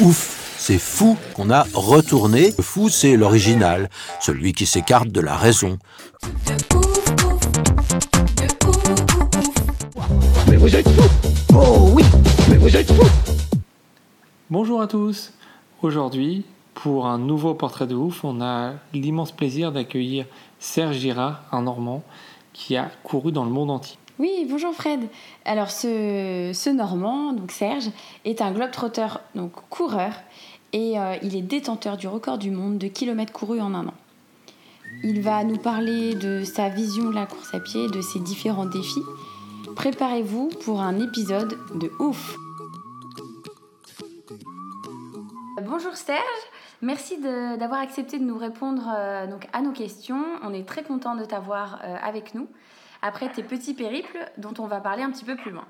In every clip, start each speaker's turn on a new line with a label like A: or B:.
A: Ouf, c'est fou qu'on a retourné. Le fou, c'est l'original, celui qui s'écarte de la raison.
B: Mais vous êtes fous Oh oui Mais vous êtes fous
C: Bonjour à tous. Aujourd'hui, pour un nouveau portrait de ouf, on a l'immense plaisir d'accueillir Serge Girard, un Normand, qui a couru dans le monde entier.
D: Oui, bonjour Fred. Alors ce, Normand, donc Serge, est un globetrotter, donc coureur, et euh, il est détenteur du record du monde de kilomètres courus en un an. Il va nous parler de sa vision de la course à pied, de ses différents défis. Préparez-vous pour un épisode de ouf. Bonjour Serge, merci d'avoir accepté de nous répondre euh, à nos questions. On est très content de t'avoir euh, avec nous après tes petits périples dont on va parler un petit peu plus loin.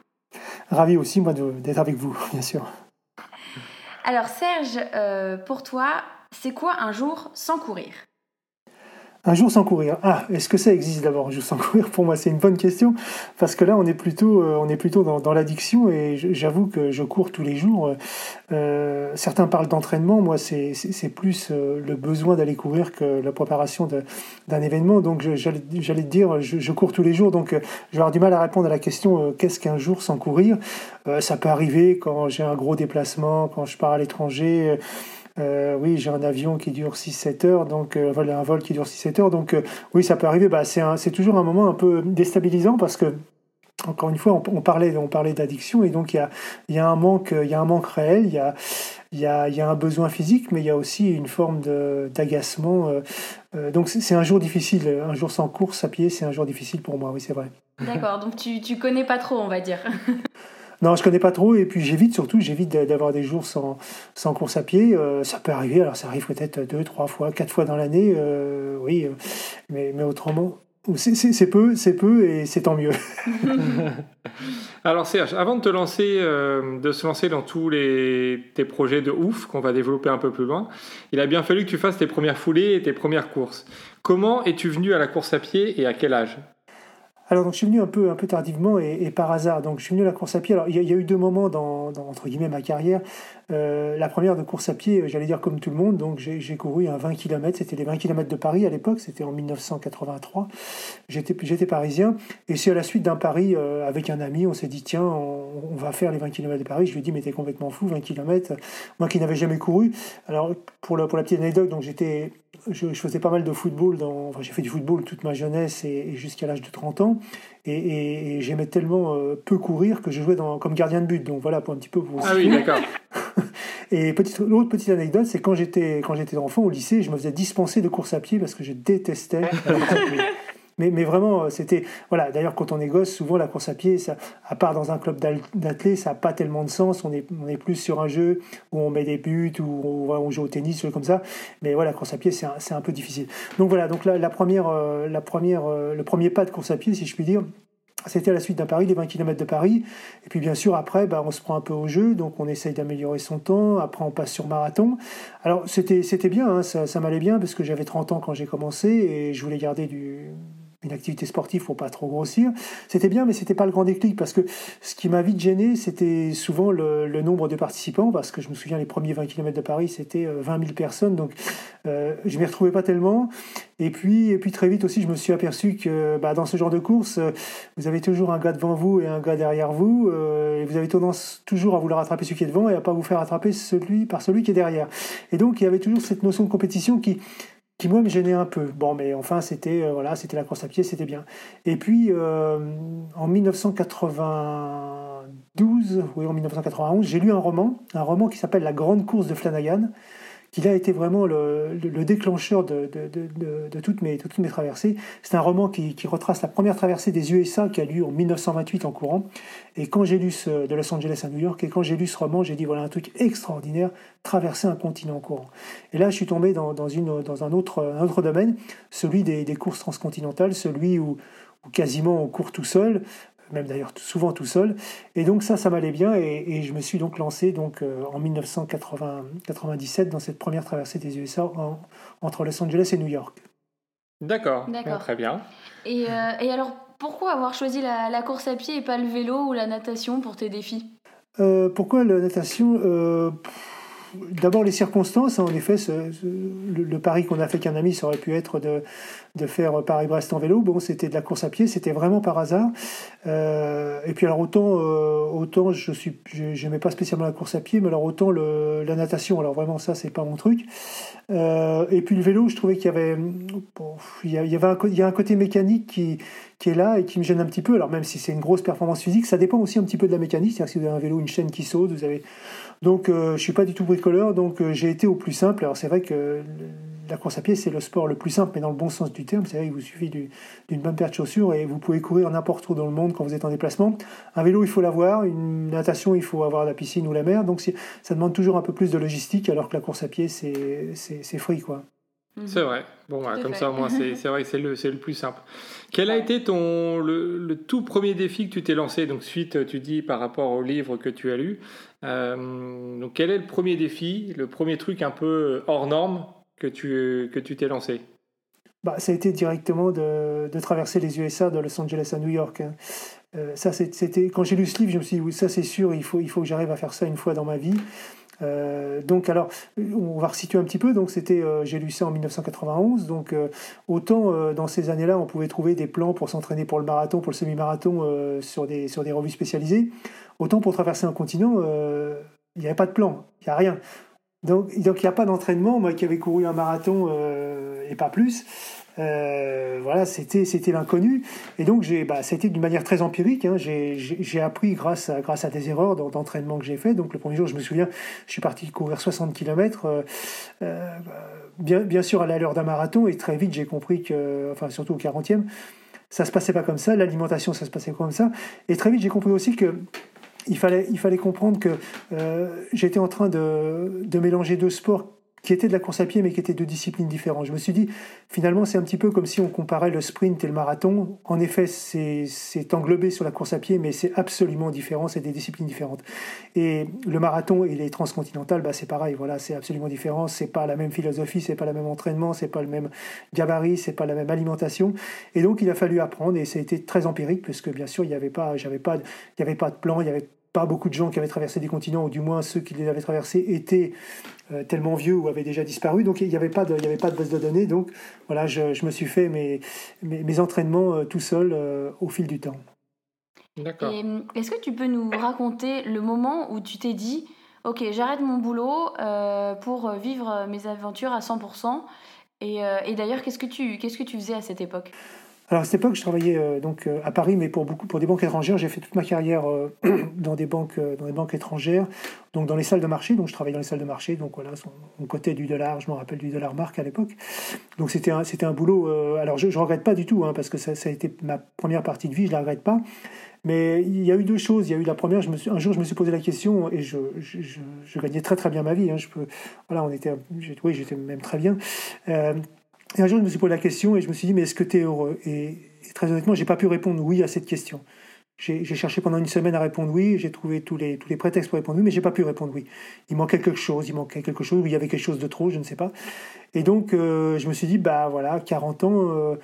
E: Ravi aussi, moi, d'être avec vous, bien sûr.
D: Alors Serge, euh, pour toi, c'est quoi un jour sans courir?
E: Un jour sans courir. Ah, est-ce que ça existe d'abord, un jour sans courir? Pour moi, c'est une bonne question, parce que là, on est plutôt, euh, on est plutôt dans, l'addiction, et j'avoue que je cours tous les jours. Euh, certains parlent d'entraînement, moi, c'est plus euh, le besoin d'aller courir que la préparation d'un événement. Donc, j'allais te dire, je, cours tous les jours, donc euh, je vais avoir du mal à répondre à la question euh, qu'est-ce qu'un jour sans courir? Euh, Ça peut arriver quand j'ai un gros déplacement, quand je pars à l'étranger. Euh, oui, j'ai un avion qui dure 6-7 heures, donc euh, voilà, un vol qui dure 6-7 heures, donc euh, oui, ça peut arriver. Bah, c'est toujours un moment un peu déstabilisant parce que encore une fois, on, on parlait, on parlait d'addiction et donc il y a, y a un manque, il y a un manque réel, il y a, y a, y a un besoin physique, mais il y a aussi une forme d'agacement. donc c'est c'est un jour difficile, un jour sans course à pied, c'est un jour difficile pour moi. Oui, c'est vrai.
D: D'accord, donc tu, tu connais pas trop, on va dire.
E: Non, je connais pas trop et puis j'évite surtout, j'évite d'a- d'avoir des jours sans, sans course à pied. Euh, ça peut arriver, alors ça arrive peut-être deux, trois fois, quatre fois dans l'année, euh, oui, euh, mais, autrement, c'est- peu, c'est peu et c'est tant mieux.
C: Alors Serge, avant de te lancer, de se lancer dans tous les, tes projets de ouf qu'on va développer un peu plus loin, il a bien fallu que tu fasses tes premières foulées et tes premières courses. Comment es-tu venu à la course à pied et à quel âge?
E: Alors donc je suis venu un peu, un peu tardivement et, par hasard. Donc je suis venu à la course à pied. Alors il y, a- il y a eu deux moments dans, dans, entre guillemets ma carrière. Euh, la première de course à pied, euh, j'allais dire comme tout le monde. Donc j'ai couru un 20 km. C'était les 20 km de Paris à l'époque. C'était en 1983. J'étais parisien. Et c'est à la suite d'un pari euh, avec un ami. On s'est dit tiens, on, va faire les 20 km de Paris. Je lui ai dit mais t'es complètement fou, 20 km. Moi qui n'avais jamais couru. Alors pour la, petite anecdote, donc j'étais je, faisais pas mal de football. Enfin, j'ai fait du football toute ma jeunesse et jusqu'à l'âge de 30 ans. Et, et- et j'aimais tellement euh, peu courir que je jouais dans, comme gardien de but. Donc voilà, pour un petit peu vous.
C: Ah oui, d'accord.
E: Et petite, l'autre petite anecdote, c'est quand j'étais quand j'étais enfant au lycée, je me faisais dispenser de course à pied parce que je détestais la course à pied. Mais, mais vraiment, euh, c'était voilà. D'ailleurs, quand on est gosse, souvent la course à pied, ça, à part dans un club d'athlètes, ça n'a pas tellement de sens. On est on est plus sur un jeu où on met des buts, où on, joue au tennis, comme ça. Mais voilà, course à pied, c'est un, un peu difficile. Donc voilà, donc la, première euh, la première euh, le premier pas de course à pied, si je puis dire. C'était à la suite d'un Paris, les 20 km de Paris. Et puis bien sûr, après, bah, on se prend un peu au jeu, donc on essaye d'améliorer son temps. Après, on passe sur marathon. Alors, c'était bien, hein, ça m'allait bien, parce que j'avais 30 ans quand j'ai commencé, et je voulais garder du, une activité sportive pour pas trop grossir. C'était bien, mais c'était pas le grand déclic, parce que ce qui m'a vite gêné, c'était souvent le, nombre de participants, parce que je me souviens, les premiers 20 km de Paris, c'était euh, 20 000 personnes, donc euh, je m'y retrouvais pas tellement. Et puis, et puis très vite aussi, je me suis aperçu que bah, dans ce genre de course, euh, vous avez toujours un gars devant vous et un gars derrière vous, euh, et vous avez tendance toujours à vouloir attraper celui qui est devant et à pas vous faire attraper celui par celui qui est derrière. Et donc il y avait toujours cette notion de compétition qui qui moi me gênait un peu. Bon, mais enfin c'était euh, voilà, c'était la course à pied, c'était bien. Et puis euh, en 1992, oui en 1991, j'ai lu un roman, un roman qui s'appelle La Grande Course de Flanagan, qu'il a été vraiment le, le déclencheur de, toutes mes, traversées. C'est un roman qui, retrace la première traversée des USA qui a lieu en 1928 en courant. Et quand j'ai lu ce, de Los Angeles à New York, et quand j'ai lu ce roman, j'ai dit voilà un truc extraordinaire, traverser un continent en courant. Et là, je suis tombé dans, un, autre, domaine, celui des, courses transcontinentales, celui où quasiment on court tout seul, même d'ailleurs souvent tout seul. Et donc ça, ça m'allait bien et, je me suis donc lancé donc euh, en 1997 dans cette première traversée des USA entre Los Angeles et New York.
C: D'accord, très bien.
D: Et, euh, et, alors, pourquoi avoir choisi la, course à pied et pas le vélo ou la natation pour tes défis?
E: Euh, Pourquoi la natation? D'abord les circonstances, hein, en effet, le, pari qu'on a fait qu'un ami, ça aurait pu être de, de faire Paris-Brest en vélo. Bon, c'était de la course à pied, c'était vraiment par hasard. Euh, et puis alors autant, euh, autant je suis, j'aimais pas spécialement la course à pied, mais alors autant le, la natation. Alors vraiment ça, c'est pas mon truc. Euh, et puis le vélo, je trouvais qu'il y avait, il y avait un, côté mécanique qui, qui est là et qui me gêne un petit peu. Alors même si c'est une grosse performance physique, ça dépend aussi un petit peu de la mécanique. C'est-à-dire si vous avez un vélo, une chaîne qui saute, vous avez. Donc je suis pas du tout bricoleur, donc j'ai été au plus simple. Alors c'est vrai que la course à pied, c'est le sport le plus simple, mais dans le bon sens du terme. C'est vrai qu'il vous suffit d'une bonne paire de chaussures et vous pouvez courir n'importe où dans le monde quand vous êtes en déplacement. Un vélo, il faut l'avoir. Une natation, il faut avoir la piscine ou la mer. Donc ça demande toujours un peu plus de logistique, alors que la course à pied, c'est free, quoi.
C: Mhm. C'est vrai. Bon, bah, comme ça, moi, c'est vrai que c'est le, le plus simple. Quel a été ton le, tout premier défi que tu t'es lancé? Donc, suite, tu dis par rapport au livre que tu as lu. Euh, donc, quel est le premier défi, le premier truc un peu hors norme? Que tu que tu t'es lancé
E: bah, ça a été directement de, de, traverser les USA de Los Angeles à New York. Hein. Euh, ça, c'était quand j'ai lu ce livre, je me suis dit ça c'est sûr, il faut il faut que j'arrive à faire ça une fois dans ma vie. Euh, donc alors, on va resituer un petit peu. Donc c'était, euh, j'ai lu ça en 1991. Donc autant dans ces années-là, on pouvait trouver des plans pour s'entraîner pour le marathon, pour le semi-marathon sur des sur des revues spécialisées. Autant pour traverser un continent, il n'y avait pas de plan, il n'y a rien. Donc, il n'y a pas d'entraînement. Moi qui avais couru un marathon euh, et pas plus, euh, voilà, c'était c'était l'inconnu. Et donc j'ai, bah, été d'une manière très empirique. Hein. J'ai appris grâce à grâce à des erreurs d'entraînement que j'ai fait. Donc le premier jour, je me souviens, je suis parti courir 60 km. Euh, bien bien sûr à l'heure d'un marathon et très vite j'ai compris que, enfin surtout au 40e, ça se passait pas comme ça. L'alimentation, ça se passait comme ça. Et très vite j'ai compris aussi que il fallait, il fallait comprendre que euh, j'étais en train de, de, mélanger deux sports qui étaient de la course à pied mais qui étaient de disciplines différentes. Je me suis dit, finalement, c'est un petit peu comme si on comparait le sprint et le marathon. En effet, c'est englobé sur la course à pied, mais c'est absolument différent, c'est des disciplines différentes. Et le marathon et les transcontinentales, bah, c'est pareil, voilà, c'est absolument différent. C'est pas la même philosophie, c'est pas le même entraînement, c'est pas le même gabarit, c'est pas la même alimentation. Et donc, il a fallu apprendre et ça a été très empirique, puisque bien sûr, il n'y avait pas, avait pas de plan, il y avait pas beaucoup de gens qui avaient traversé des continents, ou du moins ceux qui les avaient traversés étaient euh, tellement vieux ou avaient déjà disparu. Donc il n'y avait, pas de, il avait pas de base de données. Donc voilà, je, je me suis fait mes, mes, entraînements euh, tout seul euh, au fil du temps.
D: D'accord. Est-ce que tu peux nous raconter le moment où tu t'es dit, ok, j'arrête mon boulot pour vivre mes aventures à 100% et, et d'ailleurs, qu'est-ce que tu qu'est-ce que tu faisais à cette époque?
E: Alors à cette époque, je travaillais euh, donc euh, à Paris, mais pour beaucoup pour des banques étrangères. J'ai fait toute ma carrière euh, dans des banques dans des banques étrangères, donc dans les salles de marché. Donc je travaillais dans les salles de marché. Donc voilà, on cotait du dollar. Je me rappelle du dollar marque à l'époque. Donc c'était un c'était un boulot. alors je, ne regrette pas du tout, hein, parce que ça, a été ma première partie de vie. Je la regrette pas. Mais il y a eu deux choses. Il y a eu la première, je un jour, je me suis posé la question et je, je, je, gagnais très très bien ma vie. Hein. Je peux, voilà, on était, oui, j'étais même très bien. Et un jour, je me suis posé la question et je me suis dit, mais est-ce que tu es heureux? Et, très honnêtement, j'ai pas pu répondre oui à cette question. J'ai cherché pendant une semaine à répondre oui, j'ai trouvé tous les, tous les prétextes pour répondre oui, mais j'ai pas pu répondre oui. Il manquait quelque chose, il manquait quelque chose, ou il y avait quelque chose de trop, je ne sais pas. Et donc, euh, je me suis dit, bah voilà, 40 ans, euh,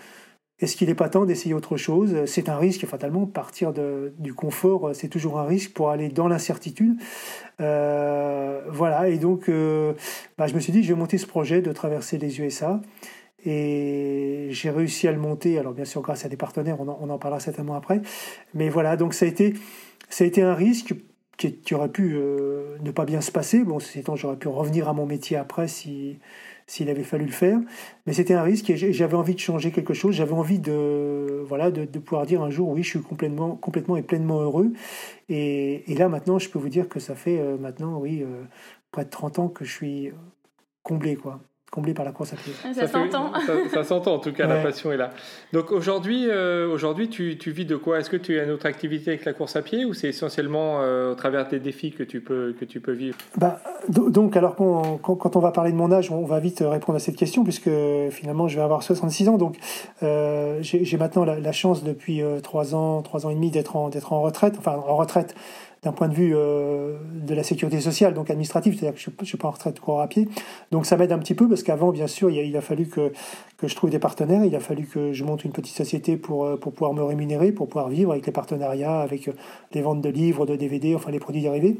E: est-ce qu'il n'est pas temps d'essayer autre chose? C'est un risque, fatalement, partir de, du confort, c'est toujours un risque pour aller dans l'incertitude. Euh, voilà, et donc, bah, je me suis dit, je vais monter ce projet de traverser les USA. Et j'ai réussi à le monter, alors bien sûr grâce à des partenaires, on en, parlera certainement après. Mais voilà, donc ça a été, ça a été un risque qui, aurait pu euh, ne pas bien se passer. Bon, c'est temps, j'aurais pu revenir à mon métier après si s'il avait fallu le faire. Mais c'était un risque et j'avais envie de changer quelque chose. J'avais envie de, voilà, de, pouvoir dire un jour, oui, je suis complètement, complètement et pleinement heureux. Et, et là, maintenant, je peux vous dire que ça fait euh, maintenant, oui, euh, près de 30 ans que je suis comblé, quoi comblé par la course à pied.
D: Ça, s'entend.
C: Ça, s'entend en tout cas, la passion est là. Donc aujourd'hui, euh, aujourd'hui tu, tu, vis de quoi? Est-ce que tu as une autre activité avec la course à pied ou c'est essentiellement euh, au travers des défis que tu peux, que tu peux vivre?
E: Bah, Donc alors quand, quand, on va parler de mon âge, on va vite répondre à cette question puisque finalement je vais avoir 66 ans. Donc euh, j'ai maintenant la, chance depuis 3 ans, 3 ans et demi d'être en, d'être en retraite, enfin en retraite d'un point de vue euh, de la sécurité sociale, donc administrative, c'est-à-dire que je ne suis pas en retraite à pied. Donc ça m'aide un petit peu parce qu'avant, bien sûr, il a, fallu que, que je trouve des partenaires, il a fallu que je monte une petite société pour, euh, pour pouvoir me rémunérer, pour pouvoir vivre avec les partenariats, avec euh, les ventes de livres, de DVD, enfin les produits dérivés.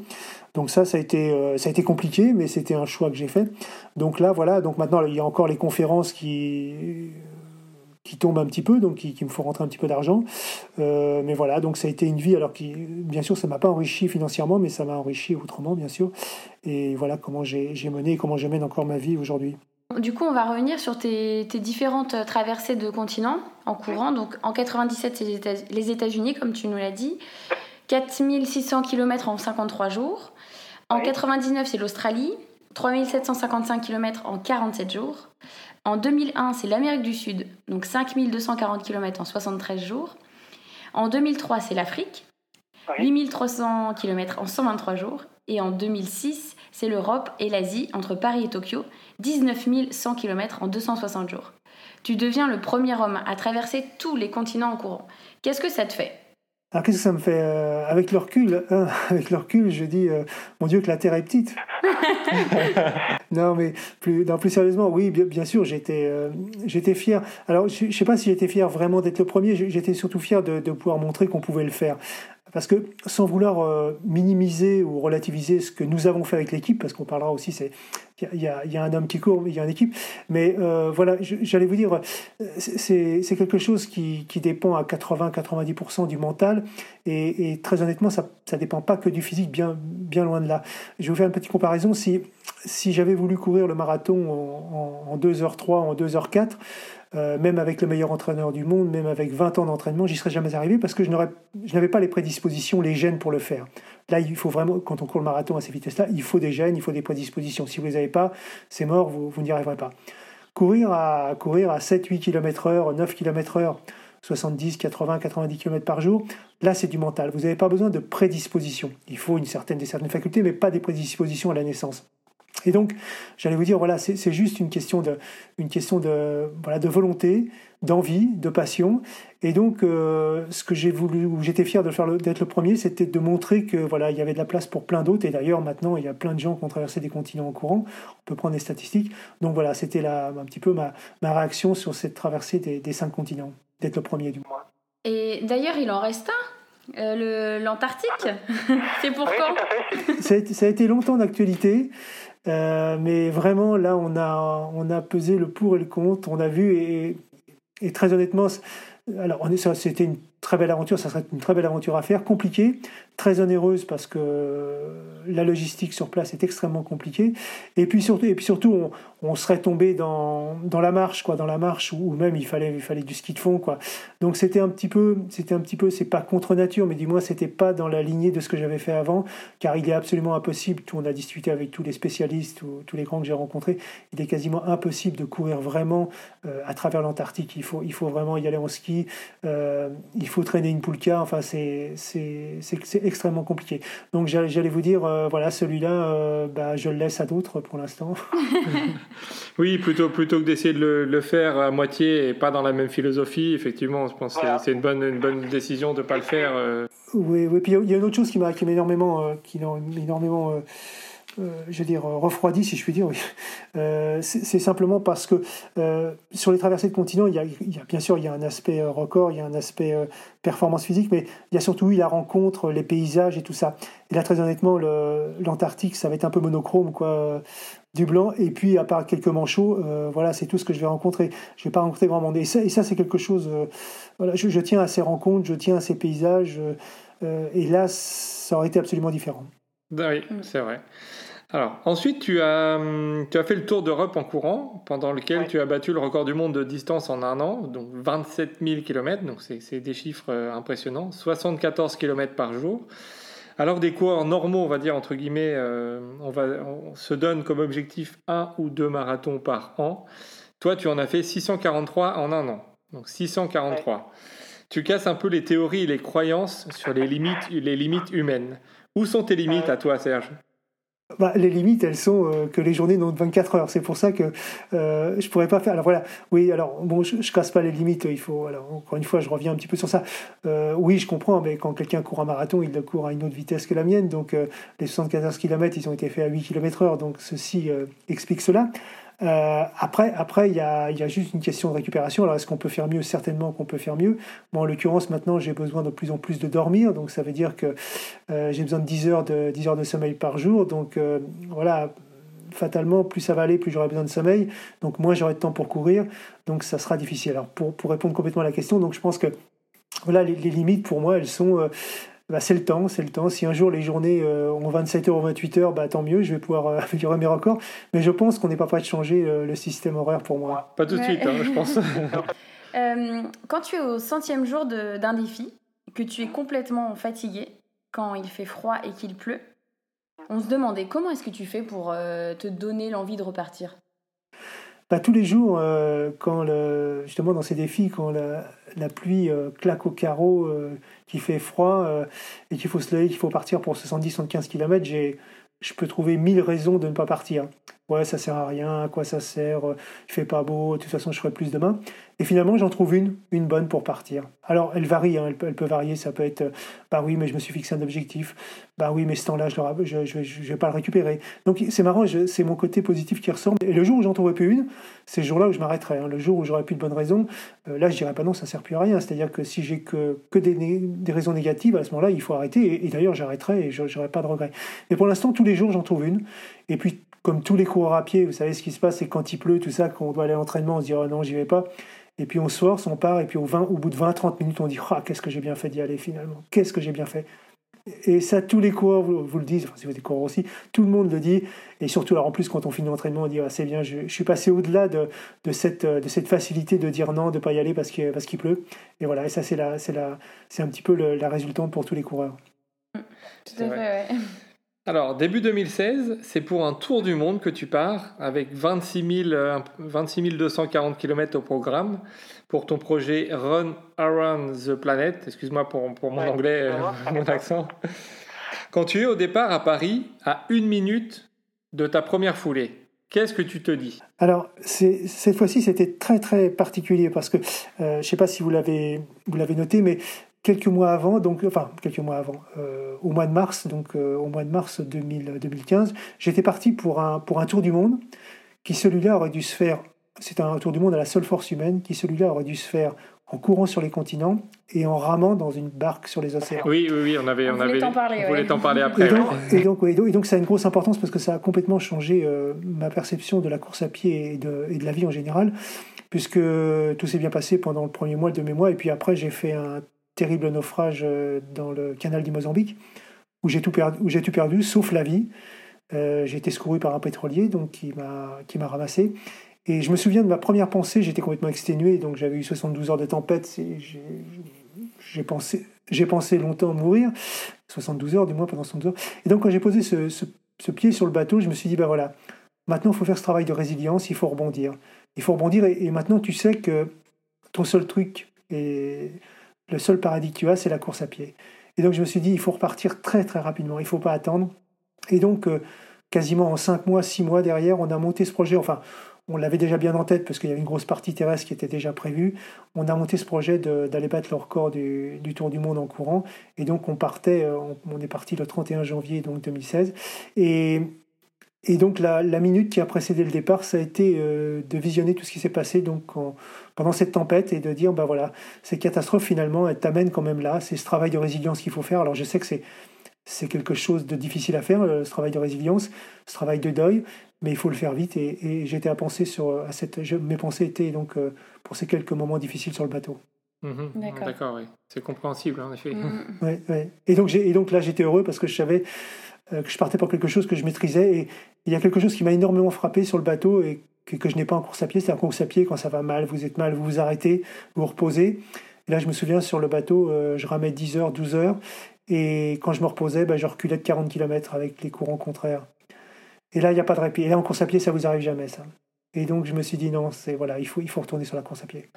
E: Donc ça, ça a été, ça a été compliqué, mais c'était un choix que j'ai fait. Donc là, voilà, donc maintenant, il y a encore les conférences qui qui tombe un petit peu, donc qui, me faut rentrer un petit peu d'argent. Euh, mais voilà, donc ça a été une vie, alors qui, bien sûr, ça m'a pas enrichi financièrement, mais ça m'a enrichi autrement, bien sûr. Et voilà comment j'ai mené et comment je mène encore ma vie aujourd'hui.
D: Du coup, on va revenir sur tes, différentes traversées de continents en courant. Donc en 97, c'est les États-Unis, comme tu nous l'as dit. 4600 km en 53 jours. En 99, c'est l'Australie. 3755 km en 47 jours. En 2001, c'est l'Amérique du Sud, donc 5240 km en 73 jours. En 2003, c'est l'Afrique, 8300 km en 123 jours. Et en 2006, c'est l'Europe et l'Asie, entre Paris et Tokyo, 19 100 km en 260 jours. Tu deviens le premier homme à traverser tous les continents en courant. Qu'est-ce que ça te fait?
E: Alors qu'est-ce que ça me fait euh, Avec le recul, hein, avec le recul, je dis, euh, mon Dieu, que la Terre est petite. non, mais plus, plus sérieusement, oui, bien, sûr, j'étais, euh, j'étais fier. Alors, je ne sais pas si j'étais fier vraiment d'être le premier. J'étais surtout fier de, de pouvoir montrer qu'on pouvait le faire. Parce que sans vouloir euh, minimiser ou relativiser ce que nous avons fait avec l'équipe, parce qu'on parlera aussi, c'est il y, a un homme qui court, il y a une équipe, mais euh, voilà, j'allais vous dire, c'est quelque chose qui, qui dépend à 80-90% du mental, et, très honnêtement, ça ne dépend pas que du physique, bien, bien loin de là. Je vais vous faire une petite comparaison. Si, si j'avais voulu courir le marathon en 2h03, en 2h04, euh, même avec le meilleur entraîneur du monde, même avec 20 ans d'entraînement, j'y serais jamais arrivé parce que je n'avais pas les prédispositions, les gènes pour le faire. Là, il faut vraiment, quand on court le marathon à ces vitesses-là, il faut des gènes, il faut des prédispositions. Si vous les avez pas, c'est mort, vous, n'y arriverez pas. Courir à, courir à 7, 8 km heure, 9 km heure, 70, 80, 90 km par jour, là c'est du mental. Vous n'avez pas besoin de prédisposition. Il faut une certaine, des certaines facultés, mais pas des prédispositions à la naissance. Et donc, j'allais vous dire, voilà, c'est juste une question de, une question de, voilà, de volonté, d'envie, de passion. Et donc, euh, ce que j'ai voulu, ou j'étais fier de faire d'être le premier, c'était de montrer que voilà, il y avait de la place pour plein d'autres. Et d'ailleurs, maintenant, il y a plein de gens qui ont traversé des continents en courant. On peut prendre des statistiques. Donc voilà, c'était un petit peu ma, ma, réaction sur cette traversée des, des cinq continents, d'être le premier du mois.
D: Et d'ailleurs, il en reste un, euh, l'Antarctique. c'est pour quand?
E: ça a été longtemps d'actualité. Euh, mais vraiment, là, on a, on a pesé le pour et le contre. On a vu, et, et très honnêtement, alors c'était une très belle aventure, ça serait une très belle aventure à faire, compliquée, très onéreuse parce que la logistique sur place est extrêmement compliquée. Et puis surtout, et puis surtout on, serait tombé dans, dans, la marche, quoi, dans la marche où, même il fallait, il fallait du ski de fond, quoi. Donc c'était un petit peu, c'était un petit peu, c'est pas contre nature, mais moins c'était pas dans la lignée de ce que j'avais fait avant, car il est absolument impossible. Tout, on a discuté avec tous les spécialistes, ou, tous les grands que j'ai rencontrés, il est quasiment impossible de courir vraiment euh, à travers l'Antarctique. Il faut, il faut vraiment y aller en ski. Euh, traîner une poulka. Enfin, c'est extrêmement compliqué. Donc, j'allais vous dire, euh, voilà, celui-là, euh, bah, je le laisse à d'autres pour l'instant.
C: oui, plutôt, plutôt que d'essayer de le, faire à moitié et pas dans la même philosophie, effectivement, je pense que c'est une bonne, une bonne décision de ne pas le faire. Euh.
E: Oui, oui, puis il y a une autre chose qui m'a énormément, qui énormément euh, je veux dire, refroidi, si je puis dire. Oui. Euh, c'est simplement parce que euh, sur les traversées de continent, il y, a, bien sûr il y a un aspect record, il y a un aspect performance physique, mais il y a surtout eu la rencontre, les paysages et tout ça. Et là, très honnêtement, l'Antarctique, ça va être un peu monochrome, quoi, du blanc. Et puis, à part quelques manchots, voilà, c'est tout ce que je vais rencontrer. Je vais pas rencontrer grand monde. Et ça, c'est quelque chose. voilà, je, tiens à ces rencontres, je tiens à ces paysages. et là, ça aurait été absolument différent.
C: Oui, c'est vrai. Alors, ensuite, tu as, hum, tu as fait le tour d'Europe en courant, pendant lequel tu as battu le record du monde de distance en un an, donc 27 000 km, donc c'est des chiffres euh, impressionnants, 74 km par jour. Alors des coureurs normaux, on va dire entre guillemets, euh, on, va, on se donne comme objectif un ou deux marathons par an. Toi, tu en as fait 643 en un an. Donc 643. Tu casses un peu les théories et les croyances sur les limites, les limites humaines. Où sont tes limites à toi, Serge?
E: Bah, les limites, elles sont euh, que les journées n'ont 24 heures. C'est pour ça que euh, je pourrais pas faire. Alors voilà, oui, alors bon, je, je, casse pas les limites. Il faut. Alors encore une fois, je reviens un petit peu sur ça. Euh, oui, je comprends, mais quand quelqu'un court un marathon, il le court à une autre vitesse que la mienne. Donc euh, les 74 km, ils ont été faits à 8 km/h. Donc ceci euh, explique cela. Euh, après, après, il y a, juste une question de récupération. Alors, est-ce qu'on peut faire mieux? Certainement qu'on peut faire mieux. Bon, en l'occurrence, maintenant, j'ai besoin de plus en plus de dormir. Donc, ça veut dire que euh, j'ai besoin de 10 heures de, 10 heures de sommeil par jour. Donc, euh, voilà, fatalement, plus ça va aller, plus j'aurai besoin de sommeil. Donc, moins j'aurai de temps pour courir. Donc, ça sera difficile. Alors, pour, pour répondre complètement à la question, donc je pense que voilà, les limites, pour moi, elles sont bah, c'est le temps, c'est le temps. Si un jour les journées euh, ont 27 heures ou 28 heures, bah, tant mieux, je vais pouvoir euh, améliorer mes records. Mais je pense qu'on n'est pas prêt de changer euh, le système horaire pour moi.
C: Pas tout de ouais. suite, hein, je pense.
D: euh, quand tu es au centième jour d'un défi, que tu es complètement fatigué, quand il fait froid et qu'il pleut, on se demandait comment est-ce que tu fais pour euh, te donner l'envie de repartir?
E: Bah, tous les jours, euh, quand justement dans ces défis, quand la, pluie euh, claque au carreau, euh, qu'il fait froid et qu'il faut se lever, qu'il faut partir pour 70-75 km, je peux trouver mille raisons de ne pas partir. Ouais, ça sert à rien, à quoi ça sert, il fait pas beau, de toute façon je ferai plus demain. Et finalement, j'en trouve une, une bonne pour partir. Alors, elle varie, hein, elle, peut, varier, ça peut être, bah oui, mais je me suis fixé un objectif, bah oui, mais ce temps-là, je ne je, vais pas le récupérer. Donc, c'est marrant, c'est mon côté positif qui ressort. Et le jour où j'en trouverai plus une, c'est le jour-là où je m'arrêterai. Hein. Le jour où j'aurai plus de bonnes raisons, euh, là, je dirais pas non, ça sert plus à rien. C'est-à-dire que si j'ai que, que des, des, raisons négatives, à ce moment-là, il faut arrêter. Et, et d'ailleurs, j'arrêterai et je n'aurai pas de regrets. Mais pour l'instant, tous les jours, j'en trouve une. Et puis, comme tous les coureurs à pied, vous savez ce qui se passe, c'est quand il pleut, tout ça, qu'on doit aller à l'entraînement, on se dit oh non, j'y vais pas. Et puis on se force, on part, et puis au, 20, au bout de 20-30 minutes, on dit ah, qu'est-ce que j'ai bien fait d'y aller finalement Qu'est-ce que j'ai bien fait Et ça, tous les coureurs vous, vous le disent, enfin, si vous êtes coureurs aussi, tout le monde le dit. Et surtout, alors en plus, quand on finit l'entraînement, on dit ah, c'est bien, je, je, suis passé au-delà de, de, cette, de cette facilité de dire non, de ne pas y aller parce qu'il parce qu'il pleut. Et voilà, et ça, c'est un petit peu le, la résultante pour tous les coureurs.
D: Tout à fait, ouais.
C: Alors, début 2016, c'est pour un tour du monde que tu pars avec 26, 000, 26 240 km au programme pour ton projet Run Around the Planet. Excuse-moi pour, pour, mon ouais, anglais, euh, mon accent. Quand tu es au départ à Paris, à une minute de ta première foulée, qu'est-ce que tu te dis?
E: Alors, cette fois-ci, c'était très très particulier parce que, euh, je ne sais pas si vous l'avez noté, mais quelques mois avant, donc enfin quelques mois avant, euh, au mois de mars, donc euh, au mois de mars 2000, 2015, j'étais parti pour un pour un tour du monde qui celui-là aurait dû se faire. C'est un tour du monde à la seule force humaine qui celui-là aurait dû se faire en courant sur les continents et en ramant dans une barque sur les océans.
C: Oui, oui, oui, on avait, on,
D: on
C: avait,
D: t'en parler,
C: on voulait
D: ouais.
C: t'en parler après.
E: Et donc, ouais. et, donc, et, donc, et donc, ça a une grosse importance parce que ça a complètement changé euh, ma perception de la course à pied et de, et de la vie en général, puisque tout s'est bien passé pendant le premier mois, le deuxième mois, et puis après j'ai fait un terrible naufrage dans le canal du Mozambique, où j'ai tout perdu, tout perdu, sauf la vie. Euh, j'ai été secouru par un pétrolier, donc qui m'a ramassé. Et je me souviens de ma première pensée, j'étais complètement exténué, donc j'avais eu 72 heures de tempête. J'ai pensé, pensé longtemps mourir, 72 heures du moins pendant 72 heures. Et donc quand j'ai posé ce, pied sur le bateau, je me suis dit ben voilà, maintenant il faut faire ce travail de résilience, il faut rebondir, il faut rebondir. Et, et maintenant tu sais que ton seul truc est le seul paradis que tu as, c'est la course à pied. Et donc je me suis dit, il faut repartir très très rapidement, il ne faut pas attendre. Et donc, euh, quasiment en 5 mois, 6 mois derrière, on a monté ce projet. Enfin, on l'avait déjà bien en tête parce qu'il y avait une grosse partie terrestre qui était déjà prévue. On a monté ce projet d'aller battre le record du, Tour du Monde en courant. Et donc, on partait, on, on est parti le 31 janvier donc 2016. Et et donc la, la, minute qui a précédé le départ, ça a été euh, de visionner tout ce qui s'est passé donc en, pendant cette tempête et de dire bah voilà ces catastrophes finalement elles t'amènent quand même là. C'est ce travail de résilience qu'il faut faire. Alors je sais que c'est c'est quelque chose de difficile à faire, ce travail de résilience, ce travail de deuil, mais il faut le faire vite. Et, et j'étais à penser sur à cette, je, mes pensées étaient donc euh, pour ces quelques moments difficiles sur le bateau.
C: Mmh, D'accord, oui. C'est compréhensible en effet. Mmh.
E: Ouais, ouais. Et donc et donc là j'étais heureux parce que je savais euh, que je partais pour quelque chose que je maîtrisais. Et il y a quelque chose qui m'a énormément frappé sur le bateau et que, je n'ai pas en course à pied. C'est en course à pied, quand ça va mal, vous êtes mal, vous vous arrêtez, vous reposez. Et là, je me souviens, sur le bateau, euh, je ramais 10 heures, 12 heures. Et quand je me reposais, ben, je reculais de 40 km avec les courants contraires. Et là, il n'y a pas de répit. Et là, en course à pied, ça vous arrive jamais, ça. Et donc, je me suis dit, non, c'est voilà, il faut, il faut retourner sur la course à pied.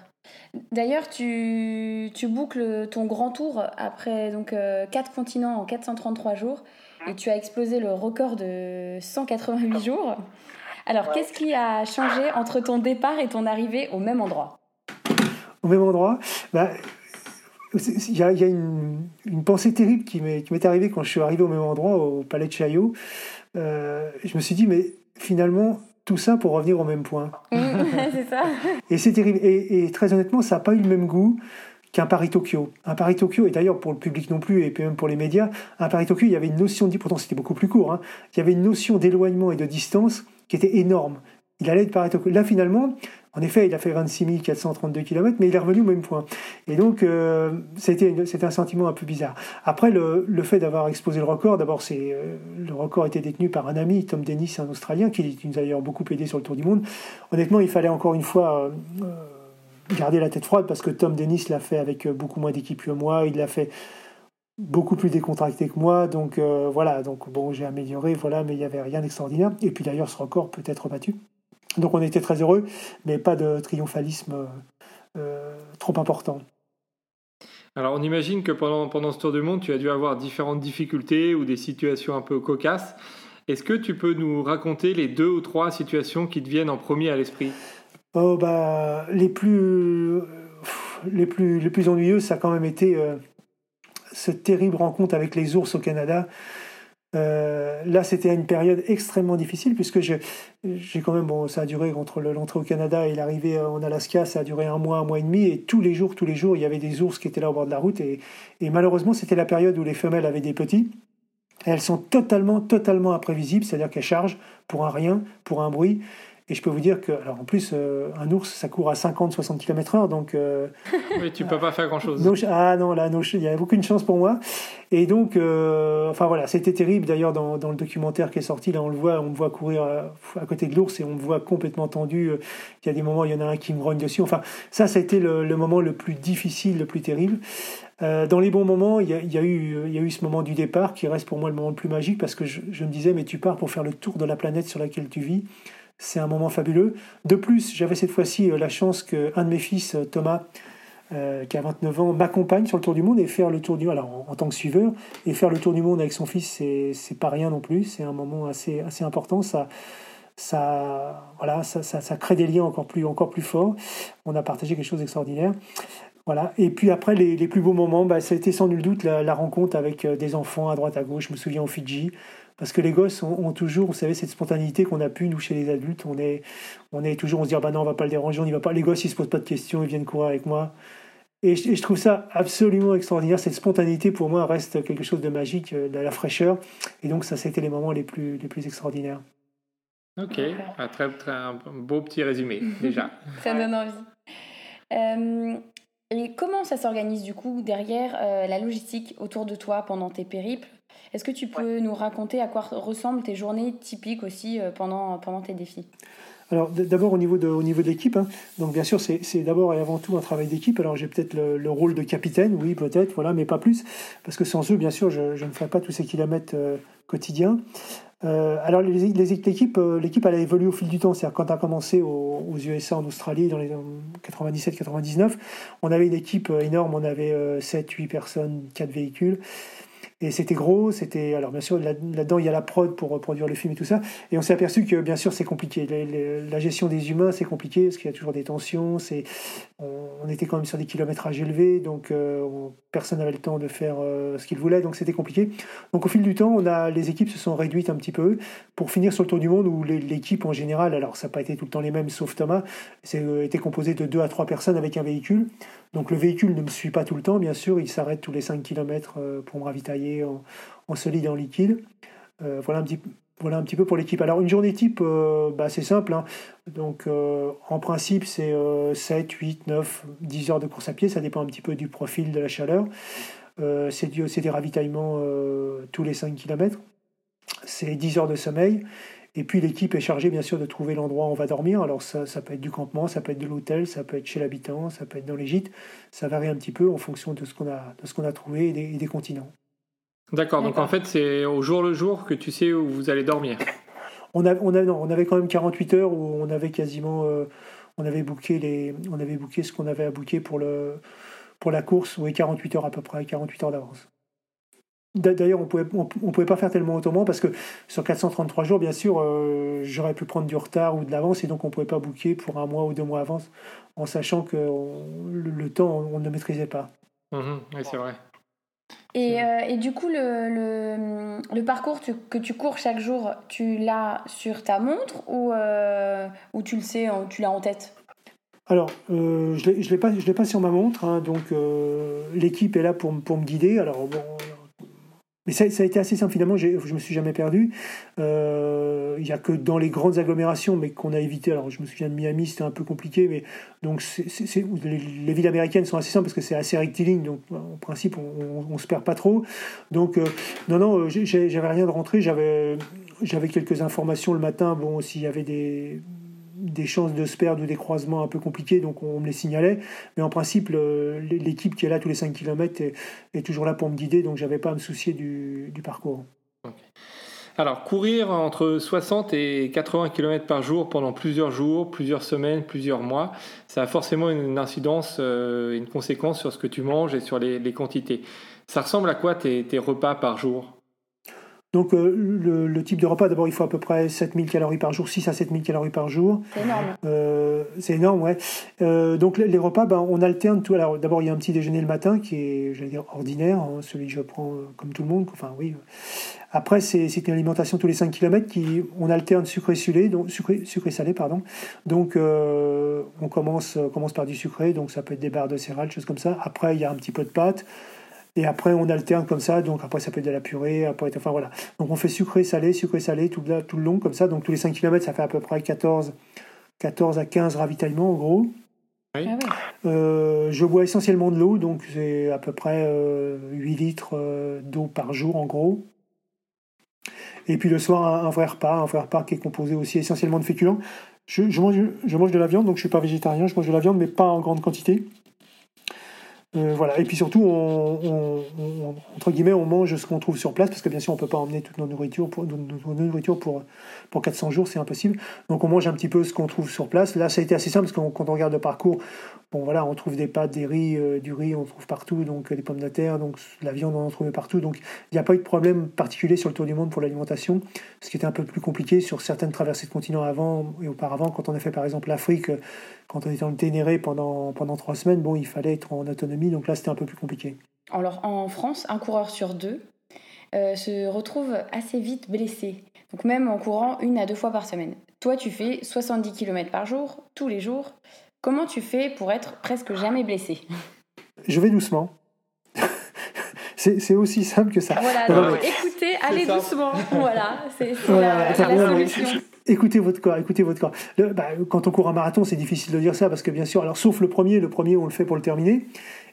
D: D'ailleurs, tu, tu boucles ton grand tour après donc euh, 4 continents en 433 jours et tu as explosé le record de 188 jours. Alors, qu'est-ce qui a changé entre ton départ et ton arrivée au même endroit?
E: Au même endroit? Bah, il y a, y a une, une, pensée terrible qui m'est arrivée quand je suis arrivé au même endroit, au palais de Chaillot. Euh, je me suis dit, mais finalement, tout ça pour revenir au même point.
D: c'est ça.
E: Et c'est terrible. Et, et, très honnêtement, ça n'a pas eu le même goût qu'un Paris-Tokyo. Un Paris-Tokyo, et d'ailleurs pour le public non plus, et puis même pour les médias, un Paris-Tokyo, il y avait une notion, pourtant c'était beaucoup plus court, hein, il y avait une notion d'éloignement et de distance qui était énorme. Il allait de Paris-Tokyo. Là, finalement, en effet, il a fait 26 432 km, mais il est revenu au même point. Et donc, euh, c'était, un sentiment un peu bizarre. Après, le, fait d'avoir exposé le record, d'abord, c'est, euh, le record était détenu par un ami, Tom Dennis, un Australien, qui nous a d'ailleurs beaucoup aidé sur le Tour du Monde. Honnêtement, il fallait encore une fois euh, garder la tête froide, parce que Tom Dennis l'a fait avec beaucoup moins d'équipe que moi, il l'a fait beaucoup plus décontracté que moi, donc euh, voilà, donc bon, j'ai amélioré, voilà, mais il n'y avait rien d'extraordinaire. Et puis d'ailleurs, ce record peut être battu. Donc on était très heureux, mais pas de triomphalisme euh, trop important.
C: Alors on imagine que pendant, pendant ce tour du monde, tu as dû avoir différentes difficultés ou des situations un peu cocasses. Est-ce que tu peux nous raconter les deux ou trois situations qui te viennent en premier à l'esprit?
E: Oh bah les plus les plus les plus ennuyeuses, ça a quand même été euh, cette terrible rencontre avec les ours au Canada. Euh, là, c'était une période extrêmement difficile puisque j'ai quand même, bon, ça a duré entre l'entrée au Canada et l'arrivée en Alaska, ça a duré un mois, un mois et demi, et tous les jours, tous les jours, il y avait des ours qui étaient là au bord de la route, et, et malheureusement, c'était la période où les femelles avaient des petits. Et elles sont totalement, totalement imprévisibles, c'est-à-dire qu'elles chargent pour un rien, pour un bruit. Et je peux vous dire que, alors en plus, euh, un ours, ça court à 50-60 km/h, donc. Euh,
C: oui, tu peux pas faire grand-chose.
E: ah non, là, il y avait aucune chance pour moi. Et donc, euh, enfin voilà, c'était terrible. D'ailleurs, dans, dans, le documentaire qui est sorti, là, on le voit, on me voit courir à, côté de l'ours et on me voit complètement tendu. Il y a des moments, il y en a un qui me grogne dessus. Enfin, ça, ça a été le, le moment le plus difficile, le plus terrible. Euh, dans les bons moments, il y, a, il, y a eu, il y, a, eu, ce moment du départ qui reste pour moi le moment le plus magique parce que je, je me disais, mais tu pars pour faire le tour de la planète sur laquelle tu vis. C'est un moment fabuleux. De plus, j'avais cette fois-ci euh, la chance qu'un de mes fils, euh, Thomas, euh, qui a 29 ans, m'accompagne sur le tour du monde et faire le tour du monde, en, tant que suiveur, et faire le tour du monde avec son fils, c'est, c'est pas rien non plus, c'est un moment assez, assez important. Ça, ça, voilà, ça, ça, crée des liens encore plus, forts. On a partagé quelque chose d'extraordinaire. Voilà. Et puis après, les, les plus beaux moments, bah, ça a été sans nul doute la, la rencontre avec des enfants à droite à gauche. Je me souviens au Fidji, parce que les gosses ont, toujours, vous savez, cette spontanéité qu'on a pu, nous, chez les adultes. On est, on est toujours, on se dit, ah bah non, on va pas le déranger, on y va pas. Les gosses, ils se posent pas de questions, ils viennent courir avec moi. Et je, trouve ça absolument extraordinaire. Cette spontanéité, pour moi, reste quelque chose de magique, de euh, la fraîcheur. Et donc, ça, c'était les moments les plus, les plus extraordinaires.
C: Ok, un très, très un beau petit résumé, déjà.
D: ça donne envie. Euh, et comment ça s'organise, du coup, derrière euh, la logistique autour de toi pendant tes périples? Est-ce que tu peux nous raconter à quoi ressemblent tes journées typiques aussi euh, pendant, pendant tes défis?
E: Alors d'abord au niveau de, au niveau de l'équipe, hein. donc bien sûr c'est d'abord et avant tout un travail d'équipe. Alors j'ai peut-être le, rôle de capitaine, oui peut-être, voilà, mais pas plus, parce que sans eux bien sûr je, je ne ferais pas tous ces kilomètres euh, quotidiens. Euh, alors l'équipe, l'équipe elle a évolué au fil du temps. C'est-à-dire quand on a commencé aux, aux, USA en Australie dans les 97-99, on avait une équipe énorme, on avait 7-8 personnes, 4 véhicules. Et c'était gros, c'était. Alors, bien sûr, là-dedans, il y a la prod pour produire le film et tout ça. Et on s'est aperçu que, bien sûr, c'est compliqué. la gestion des humains, c'est compliqué, parce qu'il y a toujours des tensions. C'est, on, était quand même sur des kilométrages élevés, donc euh, personne n'avait le temps de faire euh, ce qu'il voulait, donc c'était compliqué. Donc, au fil du temps, on a, les équipes se sont réduites un petit peu pour finir sur le tour du monde où l'équipe, en général, alors ça n'a pas été tout le temps les mêmes, sauf Thomas, euh, été composé de deux à trois personnes avec un véhicule. Donc le véhicule ne me suit pas tout le temps, bien sûr, il s'arrête tous les 5 km euh, pour me ravitailler en, solide et en liquide. Euh, voilà, un petit, peu pour l'équipe. Alors une journée type, euh, bah, c'est simple. Hein. Donc en principe, c'est 7, 8, 9, 10 heures de course à pied, ça dépend un petit peu du profil de la chaleur. c'est des ravitaillements tous les 5 km. C'est 10 heures de sommeil. Et puis l'équipe est chargée bien sûr de trouver l'endroit où on va dormir. Alors ça, peut être du campement, ça peut être de l'hôtel, ça peut être chez l'habitant, ça peut être dans les gîtes. Ça varie un petit peu en fonction de ce qu'on a trouvé et des, continents.
C: D'accord, donc en fait c'est au jour le jour que tu sais où vous allez dormir.
E: On, a, on, a, non, on avait quand même 48 heures où on avait quasiment... euh, on avait booké les, on avait booké ce qu'on avait à booker pour le, pour la course, oui, 48 heures à peu près, 48 heures d'avance. D'a- D'ailleurs, on pouvait, on, on pouvait pas faire tellement autrement parce que sur 433 jours, bien sûr, euh, j'aurais pu prendre du retard ou de l'avance et donc on pouvait pas booker pour un mois ou deux mois avance en sachant que on- le, le temps, on ne maîtrisait pas.
C: Mhm, oui, c'est vrai.
D: Et, euh, et du coup, le, le, le parcours tu- que tu cours chaque jour, tu l'as sur ta montre ou, euh, ou tu le sais, tu l'as en tête?
E: Alors, euh, je ne l'ai pas, pas sur ma montre, hein, donc l'équipe est là pour, pour me guider. Alors, bon, mais ça, ça a été assez simple finalement, je me suis jamais perdu. Euh, Il n'y a que dans les grandes agglomérations, mais qu'on a évité. Alors, je me souviens de Miami, c'était un peu compliqué, mais donc les, les villes américaines sont assez simples parce que c'est assez rectiligne, donc en principe, on, ne se perd pas trop. Donc, euh, non, non, euh, j'avais rien de rentré, j'avais quelques informations le matin, bon, s'il y avait des des chances de se perdre ou des croisements un peu compliqués, donc on me les signalait. Mais en principe, l'équipe qui est là tous les 5 km est, toujours là pour me guider, donc j'avais pas à me soucier du, parcours.
C: Alors, courir entre 60 et 80 km par jour pendant plusieurs jours, plusieurs semaines, plusieurs mois, ça a forcément une incidence, euh, une conséquence sur ce que tu manges et sur les, quantités. Ça ressemble à quoi tes repas par jour?
E: Donc euh, le, le type de repas, d'abord il faut à peu près 7000 calories par jour, 6 à 7000 calories par jour.
D: C'est énorme.
E: Euh, c'est énorme, ouais. Euh, donc les, les repas, ben, on alterne tout. Alors d'abord il y a un petit déjeuner le matin qui est, j'allais dire, ordinaire, hein, celui que je prends comme tout le monde. Enfin oui. Après c'est une alimentation tous les 5 km qui, on alterne sucré-salé, donc sucré, sucré-salé, pardon. Donc on commence, on commence par du sucré, donc ça peut être des barres de céréales, choses comme ça. Après il y a un petit peu de pâtes. Et après, on alterne comme ça. Donc, après, ça peut être de la purée. Après, enfin, voilà. Donc, on fait sucré-salé, sucré-salé tout, le- tout le long, comme ça. Donc, tous les 5 km, ça fait à peu près 14, 14 à 15 ravitaillements, en gros.
D: Ah ouais.
E: Euh, je bois essentiellement de l'eau. Donc, c'est à peu près euh, 8 litres euh, d'eau par jour, en gros. Et puis, le soir, un, un vrai repas. Un vrai repas qui est composé aussi essentiellement de féculents. Je, je mange, je mange de la viande, donc je suis pas végétarien. Je mange de la viande, mais pas en grande quantité. Euh, voilà. Et puis surtout, on, entre guillemets, on mange ce qu'on trouve sur place, parce que bien sûr, on peut pas emmener toute notre nourriture pour, notre nourriture pour, pour 400 jours, c'est impossible. Donc on mange un petit peu ce qu'on trouve sur place. Là, ça a été assez simple, parce que quand on regarde le parcours, bon voilà, on trouve des pâtes, des riz, euh, du riz, on trouve partout, donc euh, des pommes de terre, donc la viande, on en trouvait partout. Donc il n'y a pas eu de problème particulier sur le tour du monde pour l'alimentation, ce qui était un peu plus compliqué sur certaines traversées de continents avant et auparavant, quand on a fait par exemple l'Afrique, quand on était le Ténéré pendant, pendant trois semaines, bon, il fallait être en autonomie, donc là c'était un peu plus compliqué.
D: Alors en France, un coureur sur deux euh, se retrouve assez vite blessé. Donc même en courant une à deux fois par semaine. Toi, tu fais 70 km par jour, tous les jours. Comment tu fais pour être presque jamais blessé?
E: Je vais doucement. c'est aussi simple que ça.
D: Voilà, donc
E: mais-
D: écoutez, allez doucement. Voilà, c'est
E: Voilà,
D: la, solution.
E: Écoutez votre corps, écoutez votre corps. Le- bah, quand on court un marathon, c'est difficile de dire ça parce que bien sûr, alors sauf le premier, le premier on le fait pour le terminer.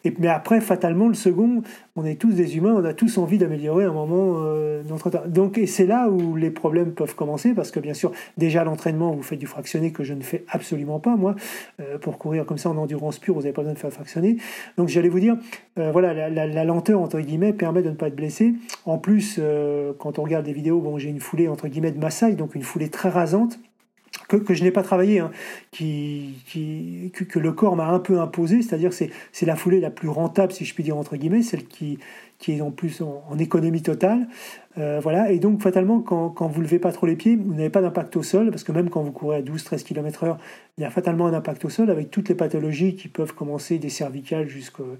E: Et, mais après, fatalement, le second, on est tous des humains, on a tous envie d'améliorer un moment euh, notre temps. Donc, et c'est là où les problèmes peuvent commencer parce que bien sûr, déjà l'entraînement, vous faites du fractionné que je ne fais absolument pas moi. Euh, pour courir comme ça en endurance pure, vous n'avez pas besoin de faire fractionner. Donc, j'allais vous dire, euh, voilà, la, lenteur entre guillemets permet de ne pas être blessé. En plus, euh, quand on regarde des vidéos, bon, j'ai une foulée entre guillemets de Maasai, donc une foulée très rasante que, je n'ai pas travaillé, hein, qui, que, le corps m'a un peu imposé, c'est-à-dire c'est, c'est la foulée la plus rentable, si je puis dire, entre guillemets, celle qui, qui est en plus en, économie totale. Euh, voilà, et donc fatalement, quand, quand vous ne levez pas trop les pieds, vous n'avez pas d'impact au sol, parce que même quand vous courez à 12-13 km/h, il y a fatalement un impact au sol avec toutes les pathologies qui peuvent commencer des cervicales jusqu'au,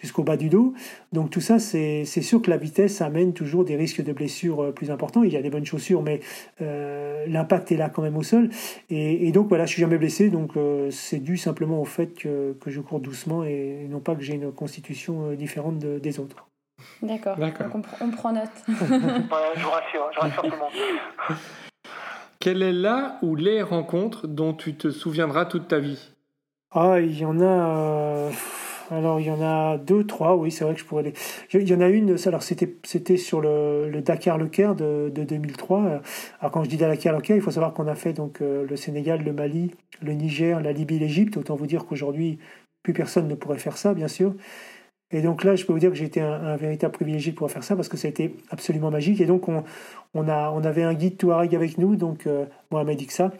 E: jusqu'au bas du dos. Donc tout ça, c'est, sûr que la vitesse amène toujours des risques de blessures euh, plus importants. Il y a des bonnes chaussures, mais euh, l'impact est là quand même au sol. Et, donc voilà, je suis jamais blessé, donc c'est dû simplement au fait que, que je cours doucement et non pas que j'ai une constitution différente de- des autres.
D: D'accord. On, pr- on prend note.
F: Voilà, je vous rassure, je rassure tout le monde.
C: Quelle est la ou les rencontres dont tu te souviendras toute ta vie?
E: Ah, il y en a. euh, alors, il y en a deux, trois, oui, c'est vrai que je pourrais les. Il y en a une, alors c'était c'était sur le, le Dakar Le Caire de, de 2003. Alors, quand je dis Dakar Le Caire, il faut savoir qu'on a fait donc euh, le Sénégal, le Mali, le Niger, la Libye, l'Égypte. Autant vous dire qu'aujourd'hui, plus personne ne pourrait faire ça, bien sûr. Et donc là, je peux vous dire que j'ai été un, véritable privilégié de pouvoir faire ça parce que ça a été absolument magique. Et donc, on, a, on avait un guide Touareg avec nous, donc euh, Mohamed Iksa,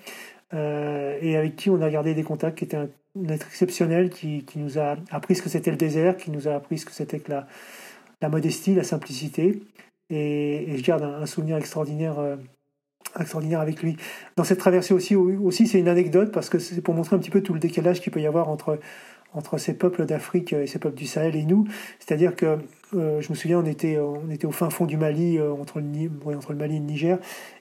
E: euh, et avec qui on a gardé des contacts qui étaient un, être exceptionnel, qui, nous a appris ce que c'était le désert, qui nous a appris ce que c'était que la, la modestie, la simplicité. Et, je garde un, un souvenir extraordinaire. Euh, extraordinaire avec lui. Dans cette traversée aussi, aussi c'est une anecdote parce que c'est pour montrer un petit peu tout le décalage qu'il peut y avoir entre entre ces peuples d'Afrique et ces peuples du Sahel et nous. C'est-à-dire que euh, je me souviens, on était, on était au fin fond du Mali, euh, entre, le, entre le Mali et le Niger.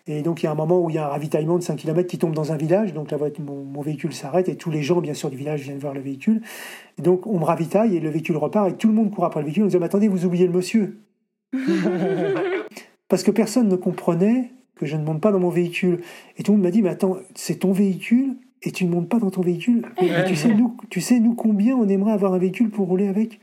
E: Et donc il y a un moment où il y a un ravitaillement de 5 km qui tombe dans un village. Donc la voiture, mon, mon, véhicule s'arrête et tous les gens, bien sûr, du village viennent voir le véhicule. Et donc on me ravitaille et le véhicule repart et tout le monde court après le véhicule. On dit Mais attendez, vous oubliez le monsieur. Parce que personne ne comprenait que je ne monte pas dans mon véhicule. Et tout le monde m'a dit Mais attends, c'est ton véhicule? Et tu ne montes pas dans ton véhicule. Et, tu, sais, nous, tu sais, nous, combien on aimerait avoir un véhicule pour rouler avec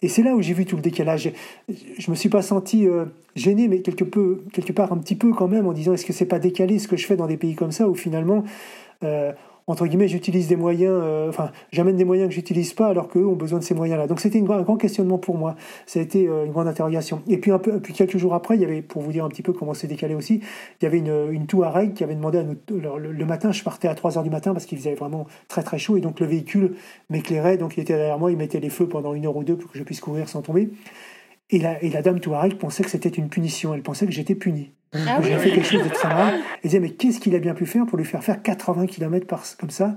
E: Et c'est là où j'ai vu tout le décalage. Je ne me suis pas senti euh, gêné, mais quelque, peu, quelque part un petit peu quand même, en disant est-ce que c'est pas décalé ce que je fais dans des pays comme ça, où finalement, euh, entre guillemets, j'utilise des moyens, euh, enfin, j'amène des moyens que j'utilise pas alors qu'eux ont besoin de ces moyens-là. Donc c'était un grand questionnement pour moi. Ça a été euh, une grande interrogation. Et puis, un peu, puis quelques jours après, il y avait, pour vous dire un petit peu comment c'est décalé aussi, il y avait une, une Touareg qui avait demandé à nous, le, matin, je partais à 3 heures du matin parce qu'il faisait vraiment très très chaud et donc le véhicule m'éclairait, donc il était derrière moi, il mettait les feux pendant une heure ou deux pour que je puisse courir sans tomber. Et la, et la dame Touareg pensait que c'était une punition, elle pensait que j'étais puni. Ah oui. J'ai fait quelque chose de très mal. Elle disait, mais qu'est-ce qu'il a bien pu faire pour lui faire faire 80 km par, comme ça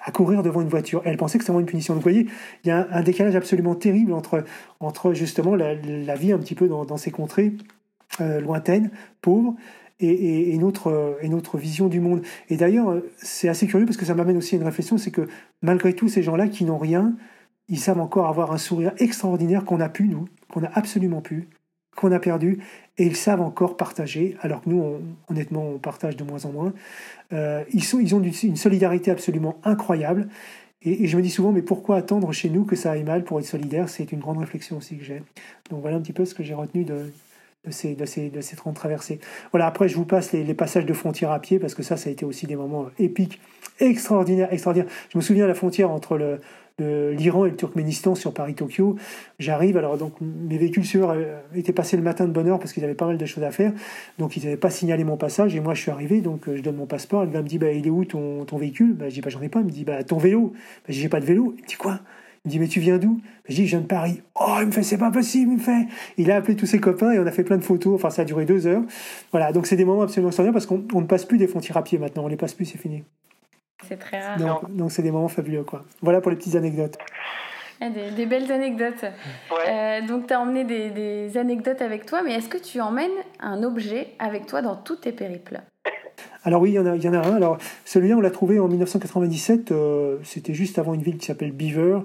E: à courir devant une voiture? Elle pensait que c'était vraiment une punition. Donc vous voyez, il y a un, un décalage absolument terrible entre, entre justement la, la vie un petit peu dans, dans ces contrées euh, lointaines, pauvres, et, et, et, notre, et notre vision du monde. Et d'ailleurs, c'est assez curieux parce que ça m'amène aussi à une réflexion, c'est que malgré tout, ces gens-là qui n'ont rien, ils savent encore avoir un sourire extraordinaire qu'on a pu, nous, qu'on a absolument pu, qu'on a perdu, et ils savent encore partager, alors que nous, on, honnêtement, on partage de moins en moins. Euh, ils, ont une solidarité absolument incroyable. Et, je me dis souvent, mais pourquoi attendre chez nous que ça aille mal pour être solidaire? C'est une grande réflexion aussi que j'ai. Donc voilà un petit peu ce que j'ai retenu de, ces, de, ces, de ces 30 traversées. Voilà, après, je vous passe les, passages de frontières à pied, parce que ça, ça a été aussi des moments épiques, extraordinaires, extraordinaires. Je me souviens de la frontière entre le, l'Iran et le Turkménistan sur Paris-Tokyo. J'arrive, alors donc mes véhicules suiveurs étaient passés le matin de bonne heure parce qu'ils avaient pas mal de choses à faire, donc ils n'avaient pas signalé mon passage et moi je suis arrivé, donc je donne mon passeport, le gars me dit bah il est où ton, ton véhicule? Bah, Je dis bah j'en ai pas, il me dit bah ton vélo, bah, j'ai pas de vélo, il me dit quoi? Il me dit mais tu viens d'où? Je dis je viens de Paris. Oh il me fait c'est pas possible, il me fait. Il a appelé tous ses copains et on a fait plein de photos. Enfin ça a duré deux heures. Voilà donc c'est des moments absolument extraordinaires parce qu'on ne passe plus des frontières à pied maintenant, on les passe plus, c'est fini.
D: C'est très rare.
E: Donc c'est des moments fabuleux. Quoi. Voilà pour les petites anecdotes.
D: Ah, des, des, belles anecdotes.
F: Ouais.
D: Euh, donc, tu as emmené des, des, anecdotes avec toi, mais est-ce que tu emmènes un objet avec toi dans tous tes périples?
E: Alors oui, il y en a, il y en a un. Alors celui-là, on l'a trouvé en 1997. Euh, c'était juste avant une ville qui s'appelle Beaver.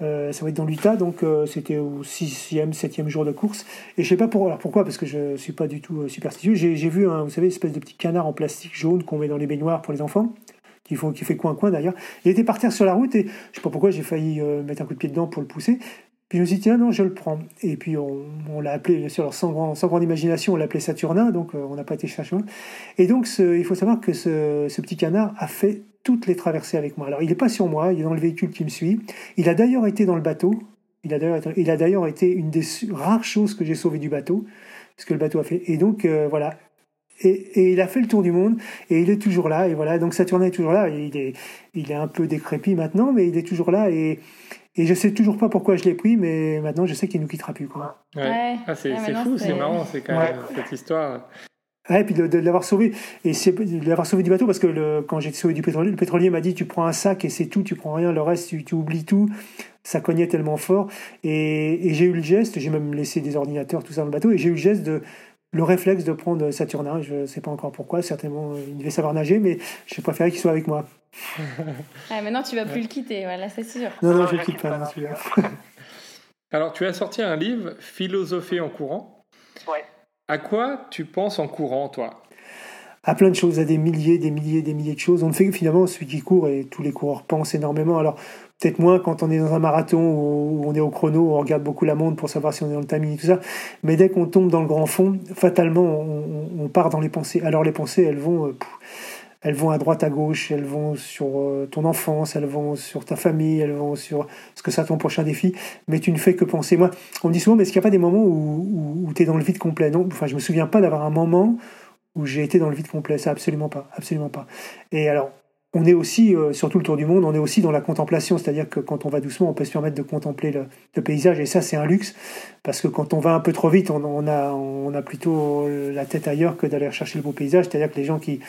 E: Euh, ça va être dans l'Utah, donc euh, c'était au sixième, septième jour de course. Et je sais pas pour, alors pourquoi, parce que je suis pas du tout superstitieux. J'ai vu, un, vous savez, une espèce de petit canard en plastique jaune qu'on met dans les baignoires pour les enfants qui, fait coin-coin d'ailleurs. Il était par terre sur la route et je sais pas pourquoi j'ai failli euh, mettre un coup de pied dedans pour le pousser. Puis je me suis dit, tiens, non, je le prends. Et puis on, l'a appelé, bien sûr, sans, grand, sans grande imagination, on l'appelait Saturnin, donc euh, on n'a pas été chercher loin. Et donc il faut savoir que ce, petit canard a fait toutes les traversées avec moi. Alors il n'est pas sur moi, il est dans le véhicule qui me suit. Il a d'ailleurs été dans le bateau. Il a d'ailleurs été une des rares choses que j'ai sauvées du bateau, ce que le bateau a fait. Et donc euh, voilà, et, et, il a fait le tour du monde et il est toujours là et voilà. Donc Saturnin est toujours là. Il est il est un peu décrépit maintenant mais il est toujours là et et je sais toujours pas pourquoi je l'ai pris mais maintenant je sais qu'il nous quittera plus quoi.
C: Ouais. ouais. Ah, c'est ouais, fou c'est marrant c'est quand même cette histoire.
E: Ouais, et puis de, de l'avoir sauvé, et c'est de l'avoir sauvé du bateau parce que le, quand j'ai sauvé du pétrolier, le pétrolier m'a dit tu prends un sac et c'est tout, tu prends rien, le reste tu, tu oublies tout. Ça cognait tellement fort. Et, et j'ai eu le geste, j'ai même laissé des ordinateurs tout ça dans le bateau. Et j'ai eu le geste de le réflexe de prendre Saturnin. Je ne sais pas encore pourquoi. Certainement, il devait savoir nager, mais j'ai préféré qu'il soit avec moi.
D: ah, maintenant, tu vas plus le quitter, voilà, c'est sûr.
E: Non, non, je ne le quitte pas. Non,
C: Alors, tu as sorti un livre, Philosopher en courant.
F: Ouais.
C: À quoi tu penses en courant, toi?
E: À plein de choses, à des milliers, des milliers, des milliers de choses. On ne fait que finalement celui qui court et tous les coureurs pensent énormément. Alors peut-être moins quand on est dans un marathon où on est au chrono, on regarde beaucoup la montre pour savoir si on est dans le timing et tout ça. Mais dès qu'on tombe dans le grand fond, fatalement, on, part dans les pensées. Alors les pensées, elles vont, euh, elles vont à droite, à gauche, elles vont sur euh, ton enfance, elles vont sur ta famille, elles vont sur ce que sera ton prochain défi, mais tu ne fais que penser. Moi, on me dit souvent, mais est-ce qu'il n'y a pas des moments où, où, tu es dans le vide complet? Non, enfin, je me souviens pas d'avoir un moment où j'ai été dans le vide complet, ça absolument pas, absolument pas. Et alors, on est aussi, euh, sur tout le tour du monde, on est aussi dans la contemplation, c'est-à-dire que quand on va doucement, on peut se permettre de contempler le, paysage, et ça c'est un luxe, parce que quand on va un peu trop vite, on, a, plutôt la tête ailleurs que d'aller chercher le beau paysage, c'est-à-dire que les gens qui,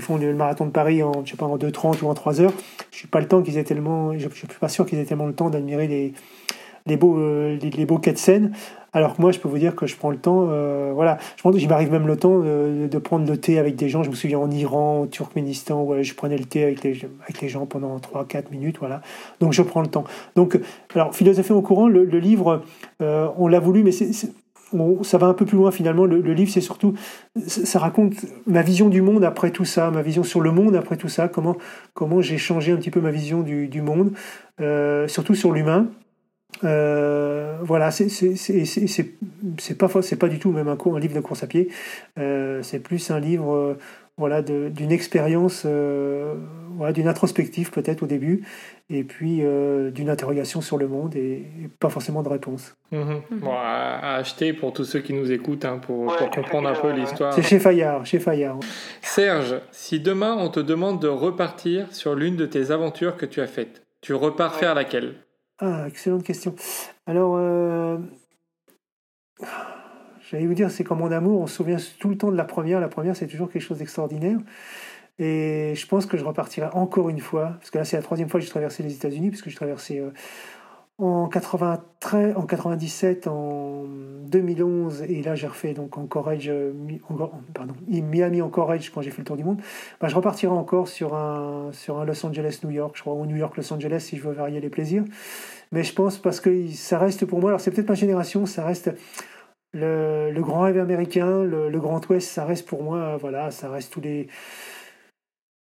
E: font le marathon de Paris en, je sais pas, en 2h30 ou en 3 heures, je suis pas le temps qu'ils aient tellement, je, suis pas sûr qu'ils aient tellement le temps d'admirer les, les beaux, euh, les, beaux quais de. Alors que moi, je peux vous dire que je prends le temps. Euh, voilà, je m'arrive même le temps de, prendre le thé avec des gens. Je me souviens en Iran, au Turkménistan, où je prenais le thé avec les, gens pendant 3-4 minutes. Voilà. Donc je prends le temps. Donc, alors, Philosophie au courant, le, livre, euh, on l'a voulu, mais ça va un peu plus loin finalement. Le, livre, c'est surtout, ça raconte ma vision du monde après tout ça, ma vision sur le monde après tout ça, comment, comment j'ai changé un petit peu ma vision du monde, surtout sur l'humain. Euh, voilà, c'est pas c'est pas du tout même un, cours, un livre de course à pied. Euh, c'est plus un livre euh, voilà d'une expérience, voilà, d'une introspective peut-être au début, et puis d'une interrogation sur le monde et, pas forcément de réponse.
C: Mhm. Mhm. Bon, à, acheter pour tous ceux qui nous écoutent hein, pour, pour, comprendre un peu l'histoire.
E: C'est chez Fayard, chez Fayard.
C: Serge, si demain on te demande de repartir sur l'une de tes aventures que tu as faites, tu repars faire laquelle?
E: Ah, excellente question. Alors, euh, j'allais vous dire, c'est comme mon amour, on se souvient tout le temps de la première. La première, c'est toujours quelque chose d'extraordinaire. Et je pense que je repartirai encore une fois, parce que là, c'est la troisième fois que j'ai traversé les États-Unis, puisque j'ai traversé euh, en 93, en 97, en 2011, et là j'ai refait donc en Courage, pardon, Miami en Courage quand j'ai fait le tour du monde. Bah, je repartirai encore sur un, sur un Los Angeles New York, je crois, ou New York Los Angeles si je veux varier les plaisirs. Mais je pense parce que ça reste pour moi, alors c'est peut-être ma génération, ça reste le, le grand rêve américain, le, Grand Ouest, ça reste pour moi, voilà, ça reste tous les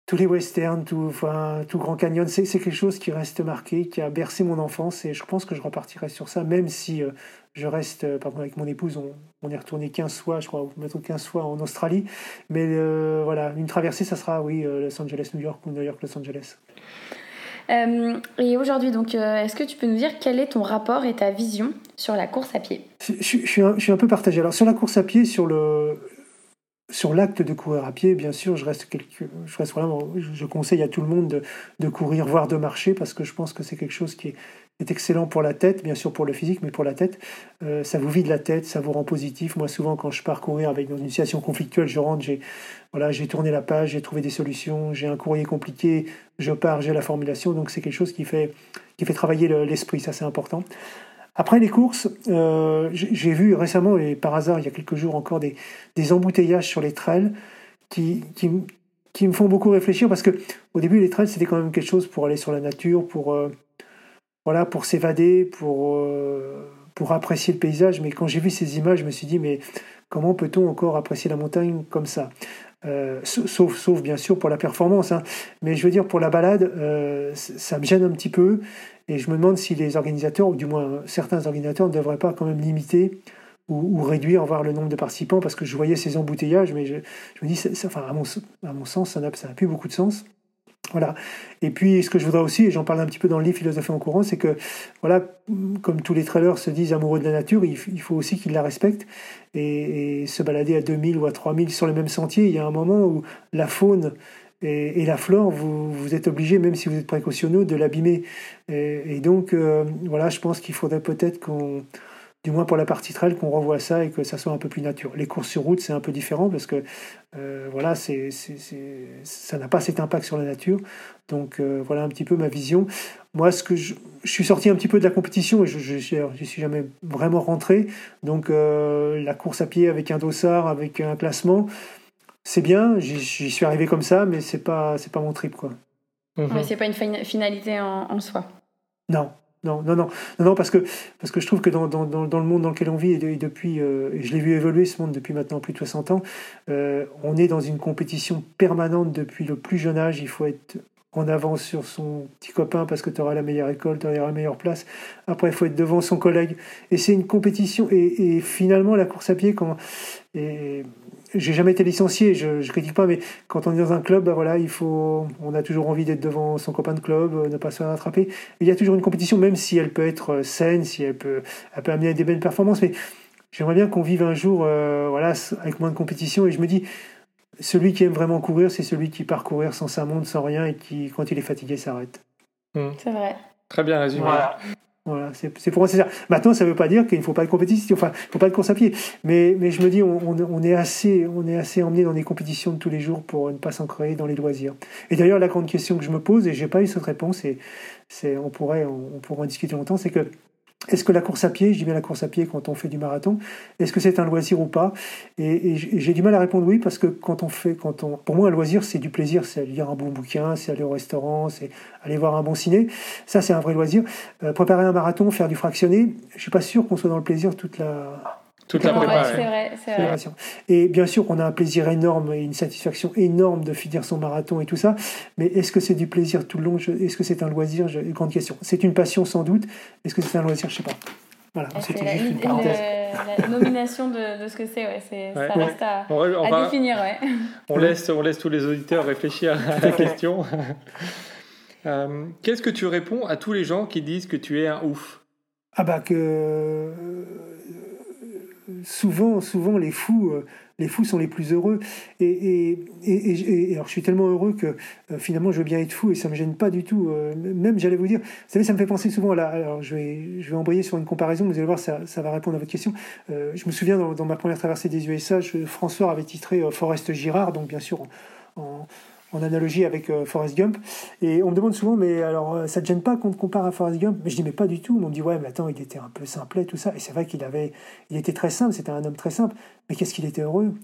E: tous les westerns, tout, enfin, tout Grand Canyon, c'est quelque chose qui reste marqué, qui a bercé mon enfance et je pense que je repartirai sur ça, même si euh, je reste, euh, pardon, avec mon épouse, on, on, est retourné 15 fois, je crois, ou 15 fois en Australie. Mais euh, voilà, une traversée, ça sera, oui, Los Angeles, New York ou New York, Los Angeles.
D: et aujourd'hui, donc, est-ce que tu peux nous dire quel est ton rapport et ta vision sur la course à pied?
E: Je, je, suis un, je, suis un, peu partagé. Alors, sur la course à pied, sur le, sur l'acte de courir à pied, bien sûr, je reste, quelque, je reste vraiment, je conseille à tout le monde de, courir, voire de marcher, parce que je pense que c'est quelque chose qui est, excellent pour la tête, bien sûr pour le physique, mais pour la tête. Euh, ça vous vide la tête, ça vous rend positif. Moi, souvent, quand je pars courir avec une situation conflictuelle, je rentre, j'ai voilà, j'ai tourné la page, j'ai trouvé des solutions, j'ai un courrier compliqué, je pars, j'ai la formulation, donc c'est quelque chose qui fait, qui fait travailler l'esprit, ça c'est important. Après les courses, euh, j'ai vu récemment, et par hasard il y a quelques jours encore, des, embouteillages sur les trails qui, qui, qui, me font beaucoup réfléchir parce que au début les trails c'était quand même quelque chose pour aller sur la nature, pour euh, voilà, pour s'évader, pour euh, pour apprécier le paysage. Mais quand j'ai vu ces images, je me suis dit mais comment peut-on encore apprécier la montagne comme ça? Sauf, sauf bien sûr pour la performance, hein. mais je veux dire pour la balade, ça me gêne un petit peu et je me demande si les organisateurs, ou du moins certains organisateurs, ne devraient pas quand même limiter ou, réduire, voir le nombre de participants, parce que je voyais ces embouteillages, mais je, me dis, à, mon, à mon sens, ça n'a plus beaucoup de sens. Voilà. Et puis, ce que je voudrais aussi, et j'en parle un petit peu dans le livre Philosophie en courant, c'est que, voilà, comme tous les trailers se disent amoureux de la nature, il, faut aussi qu'ils la respectent. Et, se balader à 2000 ou à 3000 sur le même sentier, il y a un moment où la faune et, la flore, vous, vous, êtes obligé, même si vous êtes précautionneux, de l'abîmer. Et, donc, euh, voilà, je pense qu'il faudrait peut-être qu'on, du moins pour la partie trail, qu'on revoie ça et que ça soit un peu plus naturel. Les courses sur route, c'est un peu différent parce que, euh, voilà, c'est, ça n'a pas cet impact sur la nature. Donc, euh, voilà un petit peu ma vision. Moi, ce que je, je, suis sorti un petit peu de la compétition et je ne suis jamais vraiment rentré. Donc, la course à pied avec un dossard, avec un classement, c'est bien, j'y suis arrivé comme ça, mais c'est pas, c'est pas mon trip, quoi.
D: Mhm. Mais c'est pas une finalité en, soi.
E: Non, non, non, non, non, parce que parce que je trouve que dans, dans, dans le monde dans lequel on vit et, depuis, euh, je l'ai vu évoluer ce monde depuis maintenant plus de 60 ans, euh, on est dans une compétition permanente depuis le plus jeune âge. Il faut être en avance sur son petit copain parce que tu auras la meilleure école, tu auras la meilleure place. Après, il faut être devant son collègue. Et c'est une compétition. Et, finalement, la course à pied, quand, j'ai jamais été licencié, je, je critique pas, mais quand on est dans un club, bah voilà, il faut, on a toujours envie d'être devant son copain de club, euh, ne pas se faire attraper. Il y a toujours une compétition, même si elle peut être euh, saine, si elle peut, elle peut amener à des belles performances, mais j'aimerais bien qu'on vive un jour, euh, voilà, avec moins de compétition. Et je me dis, celui qui aime vraiment courir, c'est celui qui part courir sans sa montre, sans rien, et qui, quand il est fatigué, s'arrête.
D: C'est vrai.
C: Très bien résumé.
F: Voilà.
E: Voilà, c'est pour moi c'est ça. Maintenant, ça ne veut pas dire qu'il ne faut pas de compétition, enfin, il ne faut pas de course à pied. Mais, mais je me dis, on, est assez, on est assez emmené dans des compétitions de tous les jours pour ne pas s'ancrer dans les loisirs. Et d'ailleurs, la grande question que je me pose, et j'ai pas eu cette réponse, et on pourrait, on, on pourrait en discuter longtemps, c'est que est-ce que la course à pied, je dis bien la course à pied quand on fait du marathon, est-ce que c'est un loisir ou pas? Et, j'ai du mal à répondre oui parce que quand on fait, quand on, pour moi un loisir c'est du plaisir, c'est lire un bon bouquin, c'est aller au restaurant, c'est aller voir un bon ciné. Ça c'est un vrai loisir. Euh, préparer un marathon, faire du fractionné, je suis pas sûr qu'on soit dans le plaisir toute la,
C: Toute la
D: Ouais,
C: prépa.
D: c'est
C: ouais.
D: vrai, c'est vrai.
E: fédération. Et bien sûr qu'on a un plaisir énorme et une satisfaction énorme de finir son marathon et tout ça, mais est-ce que c'est du plaisir tout le long? Est-ce que c'est un loisir? Je- Grande question. C'est une passion sans doute. Est-ce que c'est un loisir? Je sais pas. Voilà,
D: Ah, C'est
E: c'était
D: la,
E: juste une
D: le-
E: parenthèse.
D: la nomination de, de ce que c'est, ouais, ça reste à,
C: On, va- on
D: à
C: va-
D: définir, ouais.
C: on laisse, on laisse tous les auditeurs réfléchir à la question. Euh, Qu'est-ce que tu réponds à tous les gens qui disent que tu es un ouf?
E: Ah bah que euh, souvent, souvent les fous, euh, les fous sont les plus heureux. Et, et, et, alors je suis tellement heureux que euh, finalement je veux bien être fou et ça me gêne pas du tout. Euh, même j'allais vous dire, vous savez, ça me fait penser souvent à la. Alors je vais, je vais embrayer sur une comparaison. Vous allez voir, ça, ça va répondre à votre question. Je me souviens dans, dans ma première traversée des USA, François avait titré Forrest Girard, donc bien sûr en analogie avec euh, Forrest Gump. Et on me demande souvent, mais alors, euh, ça te gêne pas qu'on te compare à Forrest Gump? Mais je dis, mais pas du tout. On me dit, ouais, mais attends, il était un peu simplet, tout ça. Et c'est vrai qu'il avait, il était très simple, c'était un homme très simple. Mais qu'est-ce qu'il était heureux?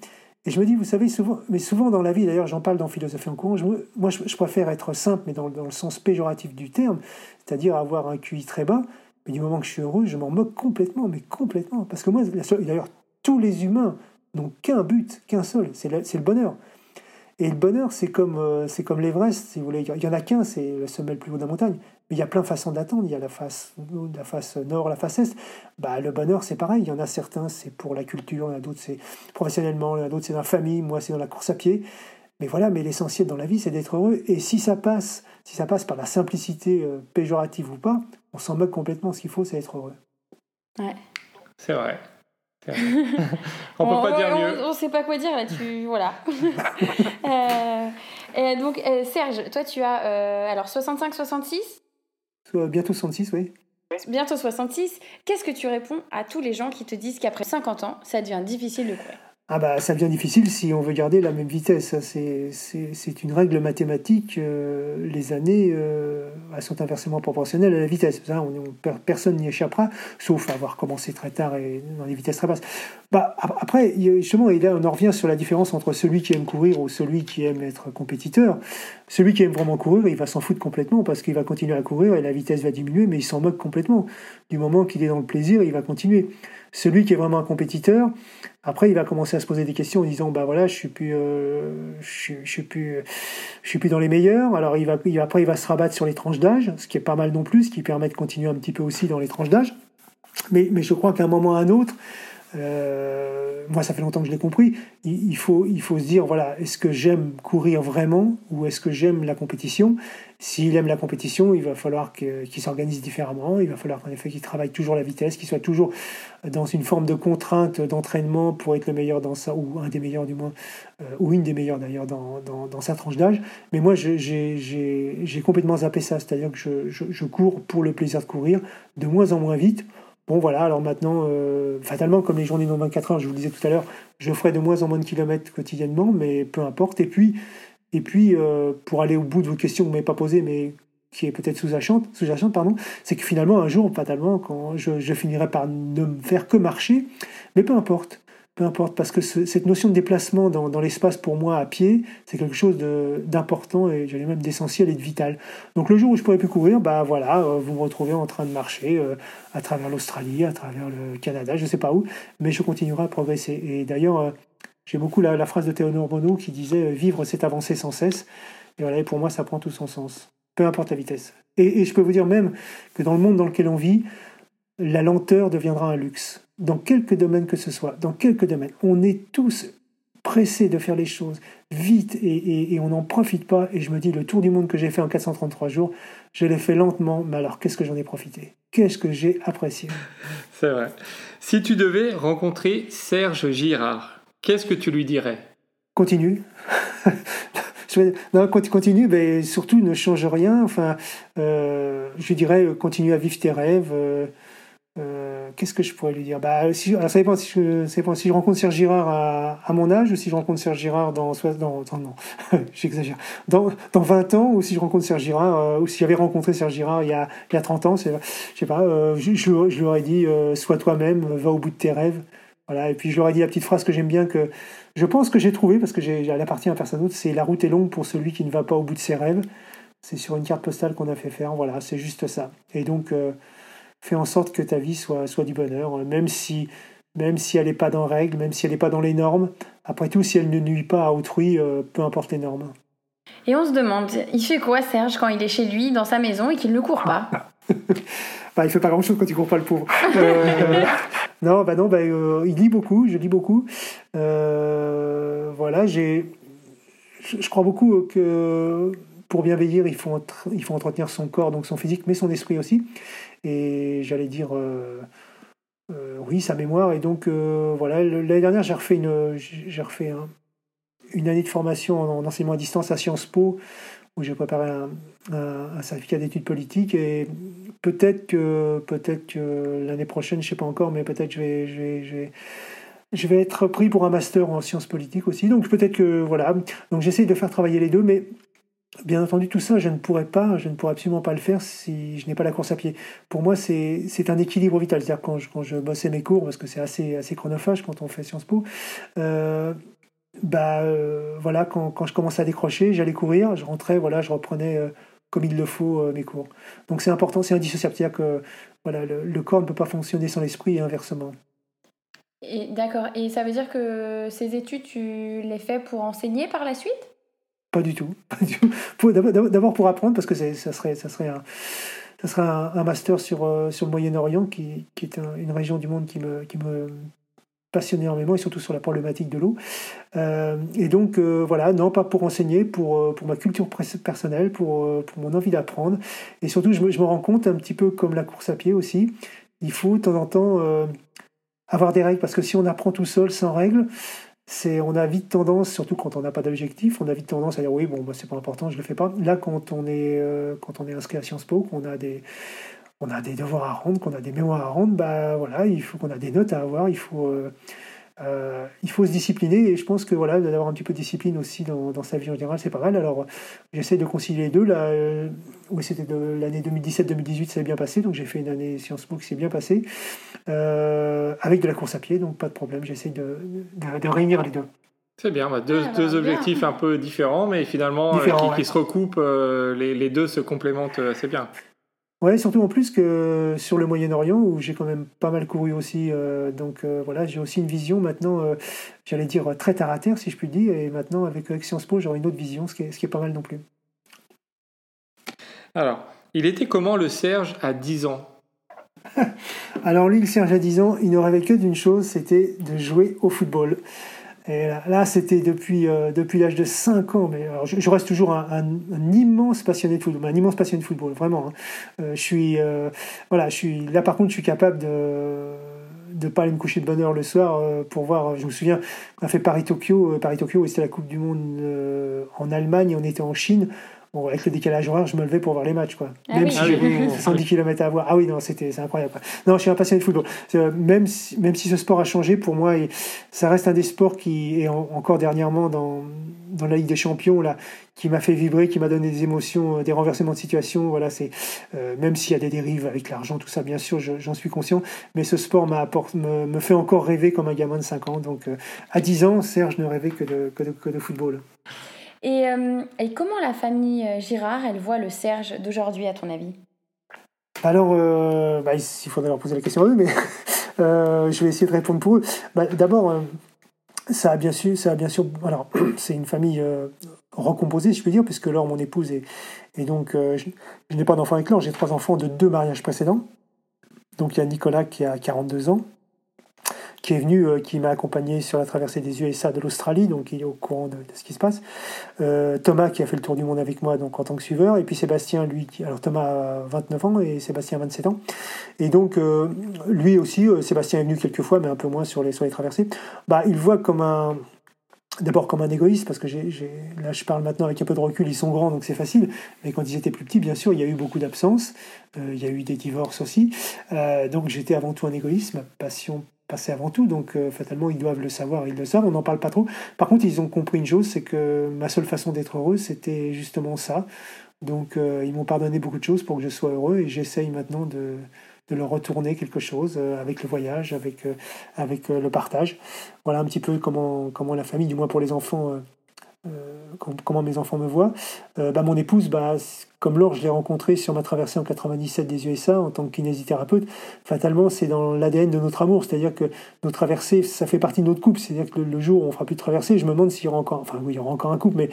E: Et je me dis, vous savez, souvent, mais souvent dans la vie, d'ailleurs, j'en parle dans Philosophie en courant, je moi, je, préfère être simple, mais dans, dans le sens péjoratif du terme, c'est-à-dire avoir un QI très bas. Mais du moment que je suis heureux, je m'en moque complètement, mais complètement. Parce que moi, d'ailleurs, tous les humains n'ont qu'un but, qu'un seul, c'est le bonheur. Et le bonheur, c'est comme, euh, c'est comme l'Everest, si vous voulez. Il y en a qu'un, c'est le sommet le plus haut de la montagne. Mais il y a plein de façons d'attendre. Il y a la face, la face nord, la face est. Bah, le bonheur, c'est pareil. Il y en a certains, c'est pour la culture. Il y en a d'autres, c'est professionnellement. Il y en a d'autres, c'est dans la famille. Moi, c'est dans la course à pied. Mais voilà, mais l'essentiel dans la vie, c'est d'être heureux. Et si ça passe, si ça passe par la simplicité euh, péjorative ou pas, on s'en moque complètement. Ce qu'il faut, c'est être heureux.
C: Vrai. C'est vrai. on peut pas dire
D: on,
C: mieux.
D: On, sait pas quoi dire là-dessus, voilà. Euh, et donc, euh, Serge, toi, tu as euh, alors 65-66,
E: Soit bientôt 66, oui.
D: bientôt 66. Qu'est-ce que tu réponds à tous les gens qui te disent qu'après 50 ans, ça devient difficile de courir?
E: Ah bah ça devient difficile si on veut garder la même vitesse. C'est une règle mathématique. euh, les années euh, sont inversement proportionnelles à la vitesse. Personne n'y échappera, sauf avoir commencé très tard et dans des vitesses très basses. Bah, ap- après, justement, et là on en revient sur la différence entre celui qui aime courir ou celui qui aime être compétiteur. Celui qui aime vraiment courir, il va s'en foutre complètement parce qu'il va continuer à courir et la vitesse va diminuer, mais il s'en moque complètement. Du moment qu'il est dans le plaisir, il va continuer. Celui qui est vraiment un compétiteur, après, il va commencer à se poser des questions en disant, bah voilà, je suis plus, euh, suis- plus, dans les meilleurs. Alors, il va, il, après, il va se rabattre sur les tranches d'âge, ce qui est pas mal non plus, ce qui permet de continuer un petit peu aussi dans les tranches d'âge. Mais, je crois qu'à un moment ou à un autre, euh, moi, ça fait longtemps que je l'ai compris. Il, il faut, il faut se dire, voilà, est-ce que j'aime courir vraiment ou est-ce que j'aime la compétition? S'il aime la compétition, il va falloir qu'il s'organise différemment. Il va falloir qu'en effet qu'il travaille toujours la vitesse, qu'il soit toujours dans une forme de contrainte d'entraînement pour être le meilleur dans ça, ou un des meilleurs du moins, euh, ou une des meilleures d'ailleurs dans, sa tranche d'âge. Mais moi, j'ai complètement zappé ça, c'est-à-dire que je cours pour le plaisir de courir, de moins en moins vite. Bon voilà, alors maintenant, euh, fatalement, comme les journées non 24 heures, je vous le disais tout à l'heure, je ferai de moins en moins de kilomètres quotidiennement, mais peu importe. Et puis, et puis euh, pour aller au bout de vos questions que vous m'avez pas posées, mais qui est peut-être sous-jacente, pardon, c'est que finalement, un jour, fatalement, quand je, finirai par ne me faire que marcher, mais peu importe. Peu importe, parce que ce- cette notion de déplacement dans, l'espace pour moi à pied, c'est quelque chose d'important et j'allais même d'essentiel et de vital. Donc le jour où je pourrais plus courir, bah voilà, euh, vous me retrouvez en train de marcher euh, à travers l'Australie, à travers le Canada, je sais pas où, mais je continuerai à progresser. Et d'ailleurs, j'ai beaucoup la, phrase de Théodore Monod qui disait euh, Vivre, c'est avancer sans cesse. Et voilà, et pour moi, ça prend tout son sens, peu importe la vitesse. Et, et je peux vous dire même que dans le monde dans lequel on vit, la lenteur deviendra un luxe. Dans quelques domaines que ce soit, dans quelques domaines, on est tous, pressé de faire les choses vite et, on n'en profite pas. Et je me dis, le tour du monde que j'ai fait en 433 jours, je l'ai fait lentement, mais alors qu'est-ce que j'en ai profité? Qu'est-ce que j'ai apprécié?
C: C'est vrai. Si tu devais rencontrer Serge Girard, qu'est-ce que tu lui dirais?
E: Continue. non, continue, mais surtout ne change rien. Enfin, euh, je dirais continue à vivre tes rêves. Euh, euh, qu'est-ce que je pourrais lui dire? Bah, si, alors ça, dépend, si je, si je rencontre Serge Girard à, mon âge ou si je rencontre Serge Girard dans. dans, non, j'exagère. Dans, dans 20 ans ou si je rencontre Serge Girard euh, ou si j'avais rencontré Serge Girard il y a, il y a 30 ans, je sais pas, euh, je, je, lui aurais dit sois toi-même, va au bout de tes rêves. Voilà, et puis je leur ai dit la petite phrase que j'aime bien, que je pense que j'ai trouvé, parce que elle appartient à personne d'autre, c'est La route est longue pour celui qui ne va pas au bout de ses rêves. C'est sur une carte postale qu'on a fait faire, voilà, c'est juste ça. Et donc, fais en sorte que ta vie soit, soit du bonheur, même si, même si elle n'est pas dans règle, même si elle n'est pas dans les normes. Après tout, si elle ne nuit pas à autrui, euh, peu importe les normes.
D: Et on se demande, il fait quoi Serge quand il est chez lui, dans sa maison et qu'il ne court pas?
E: Bah, Il fait pas grand-chose quand il court pas le pauvre. Euh, non, bah non, bah, euh, il lit beaucoup, je lis beaucoup. voilà, j'ai, je crois beaucoup que pour bien vieillir, il faut, il faut entretenir son corps, donc son physique, mais son esprit aussi. Et j'allais dire euh, euh, oui sa mémoire. Et donc euh, voilà l'année dernière j'ai refait une j'ai refait une année de formation en, enseignement à distance à Sciences Po où j'ai préparé un, un, certificat d'études politiques et peut-être que peut-être que l'année prochaine je sais pas encore mais peut-être je vais, je vais, je vais je vais être pris pour un master en sciences politiques aussi, donc peut-être que voilà. Donc j'essaie de faire travailler les deux, mais Bien entendu, tout ça, je ne pourrais pas, je ne pourrais absolument pas le faire si je n'ai pas la course à pied. Pour moi, c'est un équilibre vital. C'est-à-dire quand je, quand je bossais mes cours, parce que c'est assez, assez chronophage quand on fait Sciences Po, euh, bah euh, voilà, quand, quand, je commençais à décrocher, j'allais courir, je rentrais, voilà, je reprenais euh, comme il le faut mes cours. Donc c'est important, c'est indissociable. C'est-à-dire que voilà, le, le, corps ne peut pas fonctionner sans l'esprit et inversement.
D: D'accord. Et ça veut dire que ces études, tu les fais pour enseigner par la suite?
E: Pas du tout. D'abord pour apprendre, parce que ça serait, ça serait, un, ça serait un, master sur, euh, sur le Moyen-Orient, qui, qui est une région du monde qui me, qui me passionne énormément, et surtout sur la problématique de l'eau. Euh, et donc, euh, voilà, non, pas pour enseigner, pour, pour ma culture personnelle, pour, mon envie d'apprendre. Et surtout, je me, rends compte, un petit peu comme la course à pied aussi, il faut de temps en temps avoir des règles, parce que si on apprend tout seul, sans règles, c'est on a vite tendance, surtout quand on n'a pas d'objectif, on a vite tendance à dire oui bon bah, c'est pas important, je le fais pas. Là quand on est euh, quand on est inscrit à Sciences Po, qu'on a des on a des devoirs à rendre, qu'on a des mémoires à rendre, bah voilà, il faut qu'on a des notes à avoir, il faut euh, euh, il faut se discipliner. Et je pense que voilà d'avoir un petit peu de discipline aussi dans, dans sa vie en général c'est pas mal. Alors j'essaie de concilier les deux. Là oui c'était de l'année 2017-2018 ça s'est bien passé. Donc j'ai fait une année Sciences Po qui s'est bien passée avec de la course à pied donc pas de problème. J'essaie de, de, réunir les deux.
C: C'est bien, bah, deux, deux objectifs un peu différents, mais finalement qui, se recoupent, les, les, deux se complémentent, c'est bien.
E: Ouais, surtout en plus que sur le Moyen-Orient, où j'ai quand même pas mal couru aussi. Euh, donc euh, voilà, j'ai aussi une vision maintenant, euh, j'allais dire très terre à terre, si je puis dire. Et maintenant, avec, Sciences Po, j'aurai une autre vision, ce qui, est, ce qui est pas mal non plus.
C: Alors, il était comment le Serge à 10 ans?
E: Alors lui, le Serge à 10 ans, il ne rêvait que d'une chose, c'était de jouer au football. Et là, c'était depuis, euh, depuis l'âge de 5 ans. Mais je, reste toujours un, immense passionné de football, un immense passionné de football, vraiment. Hein. Euh, je suis, euh, voilà, je suis là. Par contre, je suis capable de de pas aller me coucher de bonne heure le soir pour voir. Je me souviens, on a fait Paris-Tokyo. Paris-Tokyo, c'était la Coupe du Monde en Allemagne. On était en Chine. Bon, avec le décalage horaire, je me levais pour voir les matchs, quoi.
D: Ah
E: même si j'avais 110 km à voir. Ah oui, non, c'était c'est incroyable. Non, je suis un passionné de football. Même si, même si ce sport a changé, pour moi, ça reste un des sports qui est encore dernièrement dans, dans la Ligue des Champions, là, qui m'a fait vibrer, qui m'a donné des émotions, euh, des renversements de situation. Voilà, c'est euh, même s'il y a des dérives avec l'argent, tout ça, bien sûr, j'en suis conscient. Mais ce sport me, me fait encore rêver comme un gamin de 5 ans. Donc, euh, à 10 ans, Serge ne rêvait que de, que de, que de football.
D: Et, euh, et, comment la famille euh, Girard, elle voit le Serge d'aujourd'hui, à ton avis?
E: Alors, euh, bah, il faudrait leur poser la question à eux, mais je vais essayer de répondre pour eux. Bah, D'abord, ça a bien sûr, ça a bien sûr. Alors, c'est une famille recomposée, si je peux dire, puisque Laure, mon épouse, est, et donc je, je n'ai pas d'enfant avec Laure, j'ai trois enfants de deux mariages précédents. Donc il y a Nicolas qui a 42 ans, qui est venu, euh, qui m'a accompagné sur la traversée des USA de l'Australie, donc il est au courant de, ce qui se passe. Euh, Thomas qui a fait le tour du monde avec moi, donc en tant que suiveur, et puis Sébastien, lui, qui, alors Thomas a 29 ans et Sébastien a 27 ans. Et donc euh, lui aussi, Sébastien est venu quelques fois, mais un peu moins sur les, sur les traversées. Bah, il voit comme un D'abord comme un égoïste, parce que j'ai, là je parle maintenant avec un peu de recul, ils sont grands donc c'est facile, mais quand ils étaient plus petits, bien sûr, il y a eu beaucoup d'absences, il y a eu des divorces aussi, donc j'étais avant tout un égoïste, ma passion passer avant tout, donc euh, fatalement ils doivent le savoir, ils le savent, on n'en parle pas trop. Par contre, ils ont compris une chose, c'est que ma seule façon d'être heureux, c'était justement ça. Donc euh, ils m'ont pardonné beaucoup de choses pour que je sois heureux et j'essaye maintenant de, de, leur retourner quelque chose euh, avec le voyage, avec, avec le partage. Voilà un petit peu comment, comment la famille, du moins pour les enfants, comment mes enfants me voient. bah, mon épouse, bah, comme Laure, je l'ai rencontrée sur ma traversée en 97 des USA en tant que kinésithérapeute. Fatalement, c'est dans l'ADN de notre amour. C'est-à-dire que nos traversées, ça fait partie de notre couple. C'est-à-dire que le, jour où on fera plus de traversée, je me demande s'il y aura encore, enfin oui, il y aura encore un couple, mais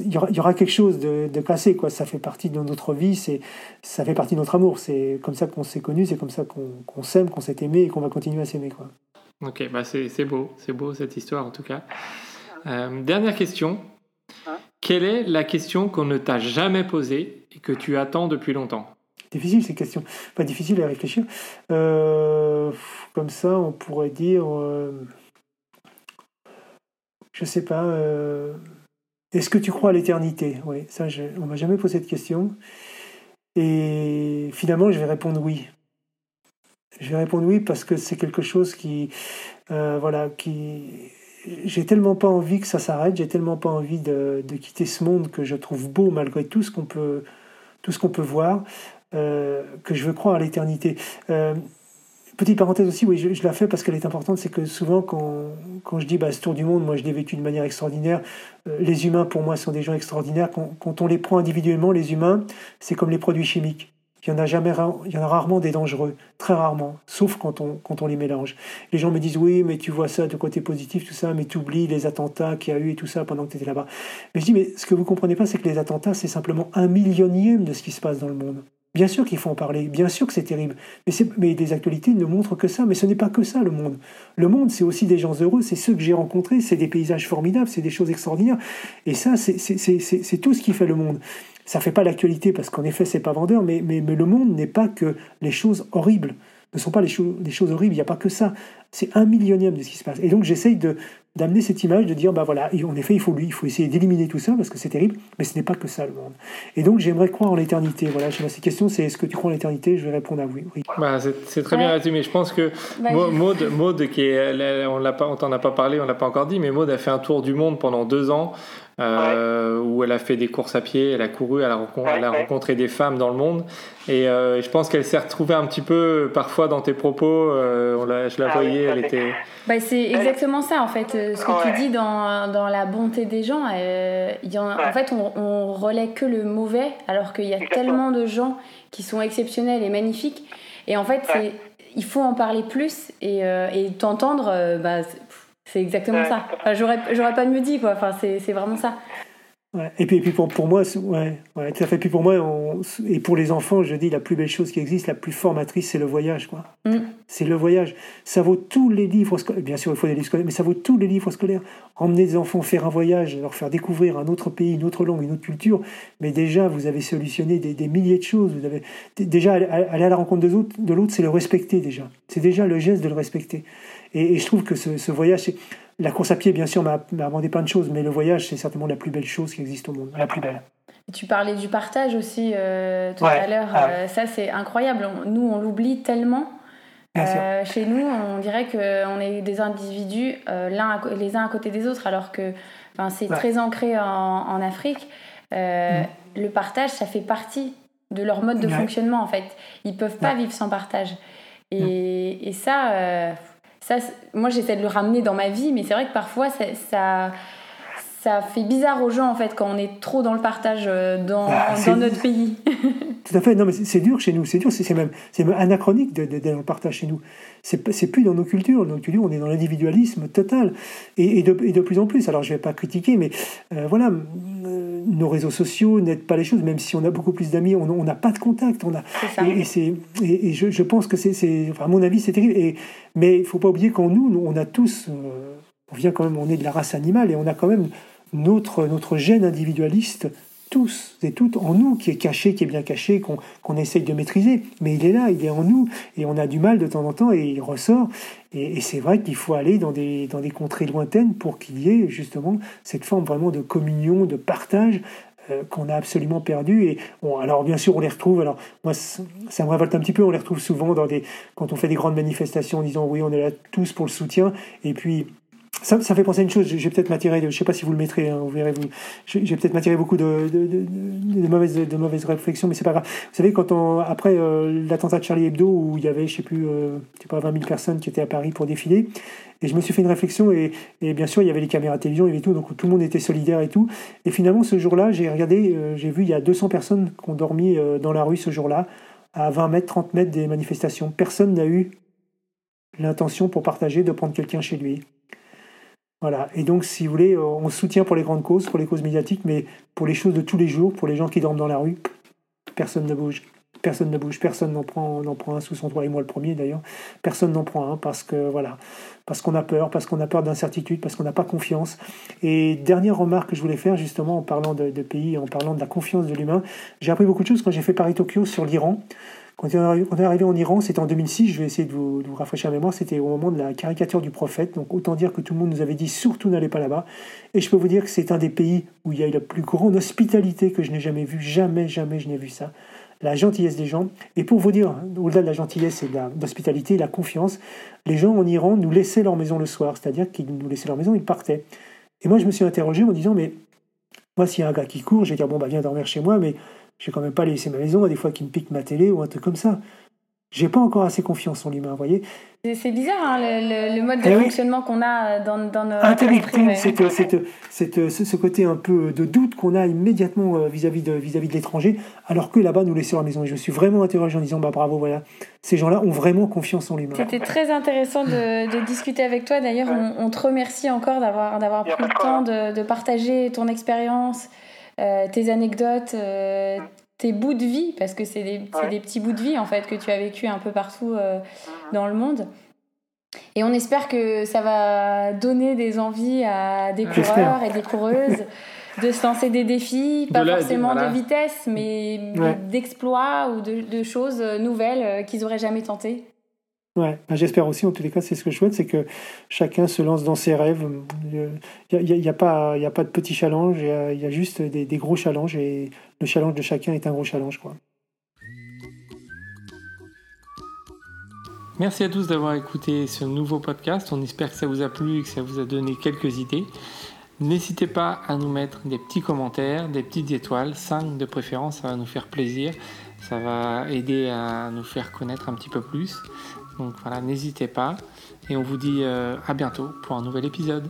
E: il, y aura, quelque chose de, de, cassé. Quoi. Ça fait partie de notre vie, c'est, ça fait partie de notre amour. C'est comme ça qu'on s'est connus, c'est comme ça qu'on, s'aime, qu'on s'est aimé et qu'on va continuer à s'aimer.
C: Ok, bah c'est, beau, c'est beau cette histoire en tout cas. Euh, dernière question. Quelle est la question qu'on ne t'a jamais posée et que tu attends depuis longtemps?
E: Difficile ces questions, pas difficile à réfléchir. Euh, comme ça, on pourrait dire, euh, je sais pas, euh, est-ce que tu crois à l'éternité? Oui, ça, je, on m'a jamais posé cette question. Et finalement, je vais répondre oui. Je vais répondre oui parce que c'est quelque chose qui, voilà, qui j'ai tellement pas envie que ça s'arrête, j'ai tellement pas envie de, quitter ce monde que je trouve beau malgré tout ce qu'on peut, tout ce qu'on peut voir, euh, que je veux croire à l'éternité. Euh, petite parenthèse aussi, oui, je, la fais parce qu'elle est importante, c'est que souvent quand, quand je dis bah, ce tour du monde, moi je l'ai vécu de manière extraordinaire, euh, les humains pour moi sont des gens extraordinaires, quand, quand on les prend individuellement, les humains, c'est comme les produits chimiques. Il y en a jamais, il y en a rarement des dangereux, très rarement, sauf quand on, quand on les mélange. Les gens me disent oui, mais tu vois ça de côté positif, tout ça, mais tu oublies les attentats qu'il y a eu et tout ça pendant que tu étais là-bas. Mais je dis mais ce que vous comprenez pas, c'est que les attentats, c'est simplement un millionième de ce qui se passe dans le monde. Bien sûr qu'il faut en parler, bien sûr que c'est terrible, mais, mais des actualités ne montrent que ça, mais ce n'est pas que ça le monde. Le monde, c'est aussi des gens heureux, c'est ceux que j'ai rencontrés, c'est des paysages formidables, c'est des choses extraordinaires, et ça, c'est tout ce qui fait le monde. Ça fait pas l'actualité parce qu'en effet, c'est pas vendeur, mais, mais, mais le monde n'est pas que les choses horribles. Ne sont pas les, choses les choses horribles, il n'y a pas que ça. C'est un millionième de ce qui se passe. Et donc j'essaye de, d'amener cette image, de dire, bah voilà, en effet, il faut, lui, il faut essayer d'éliminer tout ça parce que c'est terrible, mais ce n'est pas que ça le monde. Et donc j'aimerais croire en l'éternité. Voilà, cette question, c'est est-ce que tu crois en l'éternité? Je vais répondre à oui.
C: Bah, c'est très bien résumé. Je pense que bah, Maud, qui est, on ne t'en a pas parlé, on l'a pas encore dit, mais Maud a fait un tour du monde pendant deux ans euh, où elle a fait des courses à pied, elle a couru, elle a, rencontré, des femmes dans le monde. Et euh, je pense qu'elle s'est retrouvée un petit peu parfois dans tes propos. Euh, on je la ah voyais, elle était.
D: Bah, c'est exactement ça en fait. Ce que tu dis dans, dans, la bonté des gens, y en, en, fait, on, on relaie que le mauvais, alors qu'il y a tellement de gens qui sont exceptionnels et magnifiques. Et en fait, il faut en parler plus et, et t'entendre. Bah, c'est exactement ça. j'aurais, j'aurais pas mieux dit, quoi. Enfin, c'est, c'est vraiment ça.
E: Ouais. Et puis, et puis pour, pour moi, ouais, ouais, tout à fait. Puis pour moi, et pour les enfants, je dis la plus belle chose qui existe, la plus formatrice, c'est le voyage, quoi. Mm. C'est le voyage. Ça vaut tous les livres scolaires. Bien sûr, il faut des livres scolaires, mais ça vaut tous les livres scolaires. Emmener des enfants faire un voyage, leur faire découvrir un autre pays, une autre langue, une autre culture. Mais déjà, vous avez solutionné des, des milliers de choses. Vous avez déjà aller à la rencontre de l'autre, de l'autre, c'est le respecter déjà. C'est déjà le geste de le respecter. Et, je trouve que ce, voyage, la course à pied, bien sûr, m'a demandé plein de choses, mais le voyage, c'est certainement la plus belle chose qui existe au monde, la plus belle.
D: Tu parlais du partage aussi euh, tout à l'heure. Ah euh, ça, c'est incroyable. nous, on l'oublie tellement. Euh, chez nous, on dirait qu'on est des individus l'un les uns à côté des autres, alors que c'est très ancré en, Afrique. Mm. Le partage, ça fait partie de leur mode de fonctionnement, en fait. Ils peuvent pas vivre sans partage. Et, mm. et ça, ça, moi, j'essaie de le ramener dans ma vie, mais c'est vrai que parfois, ça, ça, fait bizarre aux gens, en fait, quand on est trop dans le partage euh, dans, bah, dans notre pays.
E: Tout à fait. Non, mais c'est dur chez nous. C'est dur. C'est même, même anachronique d'être dans le partage chez nous. C'est plus dans nos cultures. Dans nos cultures, on est dans l'individualisme total. Et, et, de, et, de, plus en plus. Alors, je ne vais pas critiquer, mais euh, voilà. Nos réseaux sociaux n'aident pas les choses, même si on a beaucoup plus d'amis, on n'a pas de contact. On a,
D: C'est ça.
E: et, et c'est, et, et je, je pense que c'est, c'est, enfin, à mon avis, c'est terrible. Et, mais il faut pas oublier qu'en nous, nous, on a tous, euh, on vient quand même, on est de la race animale et on a quand même notre, notre gène individualiste, tous et toutes en nous, qui est caché, qui est bien caché, qu'on, qu'on essaye de maîtriser. Mais il est là, il est en nous et on a du mal de temps en temps et il ressort. Et, c'est vrai qu'il faut aller dans des, dans des contrées lointaines pour qu'il y ait justement cette forme vraiment de communion, de partage euh, qu'on a absolument perdu. Et bon, alors bien sûr, on les retrouve. Alors moi, ça me révolte un petit peu. On les retrouve souvent dans des, quand on fait des grandes manifestations en disant oui, on est là tous pour le soutien. Et puis ça, ça fait penser à une chose. Vais peut-être m'attirer. Je sais pas si vous le mettrez. hein, vous verrez. Vous. Vais peut-être m'attirer beaucoup de, mauvaises, réflexions, mais c'est pas grave. Vous savez, quand après euh, l'attentat de Charlie Hebdo, où il y avait, je sais plus, euh, je sais pas, 20 000 personnes qui étaient à Paris pour défiler, et je me suis fait une réflexion, et, bien sûr, il y avait les caméras télévision, il y avait tout, donc tout le monde était solidaire et tout. Et finalement, ce jour-là, j'ai regardé, euh, j'ai vu, il y a 200 personnes qui ont dormi euh, dans la rue ce jour-là, à 20 mètres, 30 mètres des manifestations. Personne n'a eu l'intention pour partager de prendre quelqu'un chez lui. Voilà. Et donc, si vous voulez, euh, on soutient pour les grandes causes, pour les causes médiatiques, mais pour les choses de tous les jours, pour les gens qui dorment dans la rue, personne ne bouge. Personne ne bouge, personne n'en prend, prend un sous son toit, et moi le premier d'ailleurs. Personne n'en prend un parce que voilà, parce qu'on a peur, parce qu'on a peur d'incertitude, parce qu'on n'a pas confiance. Et dernière remarque que je voulais faire justement en parlant de pays, en parlant de la confiance de l'humain, j'ai appris beaucoup de choses quand j'ai fait Paris-Tokyo sur l'Iran. Quand on est arrivé- en Iran, c'était en 2006, je vais essayer de vous, de rafraîchir la mémoire, c'était au moment de la caricature du prophète, donc autant dire que tout le monde nous avait dit surtout n'allez pas là-bas. Et je peux vous dire que c'est un des pays où il y a eu la plus grande hospitalité que je n'ai jamais vue, jamais, jamais je n'ai vu ça. La gentillesse des gens. Et pour vous dire, hein, au-delà de la gentillesse et de la- l'hospitalité, la confiance, les gens en Iran nous laissaient leur maison le soir, c'est-à-dire qu'ils nous laissaient leur maison, ils partaient. Et moi, je me suis interrogé en me disant, mais moi, s'il y a un gars qui court, je vais dire, bon, bah, viens dormir chez moi, mais je vais quand même pas laisser ma maison, des fois qu'il me pique ma télé ou un truc comme ça. J'ai pas encore assez confiance en l'humain, vous voyez.
D: C'est- bizarre hein, le, le- le mode de
E: Eh oui.
D: fonctionnement qu'on a euh, dans, dans nos.
E: Terrible, cette- cette- cette- ce, côté un peu de doute qu'on a immédiatement euh, vis-à-vis de, de l'étranger, alors que là-bas, nous laisser leur maison. Et je me suis vraiment interrogé en disant, bah bravo, voilà, ces gens-là ont vraiment confiance en l'humain.
D: C'était très intéressant de, de discuter avec toi. D'ailleurs, on, on te remercie encore d'avoir pris le
F: de
D: temps de, de partager ton expérience, euh, tes anecdotes, euh, tes bouts de vie, parce que c'est des, c'est
F: Ouais.
D: des petits bouts de vie en fait que tu as vécu un peu partout euh, dans le monde. Et on espère que ça va donner des envies à des coureurs et des coureuses de se lancer des défis, pas
C: De
D: forcément
C: voilà.
D: de vitesse, mais
E: Ouais.
D: d'exploits ou de, de choses nouvelles euh, qu'ils auraient jamais tentées.
E: Ouais, ben, j'espère aussi, en tous les cas, c'est ce que je souhaite, c'est que chacun se lance dans ses rêves. Il n'y a, a pas a pas de petits challenges, il y a, juste des, des gros challenges, et le challenge de chacun est un gros challenge. Quoi.
C: Merci à tous d'avoir écouté ce nouveau podcast. On espère que ça vous a plu et que ça vous a donné quelques idées. N'hésitez pas à nous mettre des petits commentaires, des petites étoiles, 5 de préférence, ça va nous faire plaisir. Ça va aider à nous faire connaître un petit peu plus. Donc voilà, n'hésitez pas. Et on vous dit euh, à bientôt pour un nouvel épisode.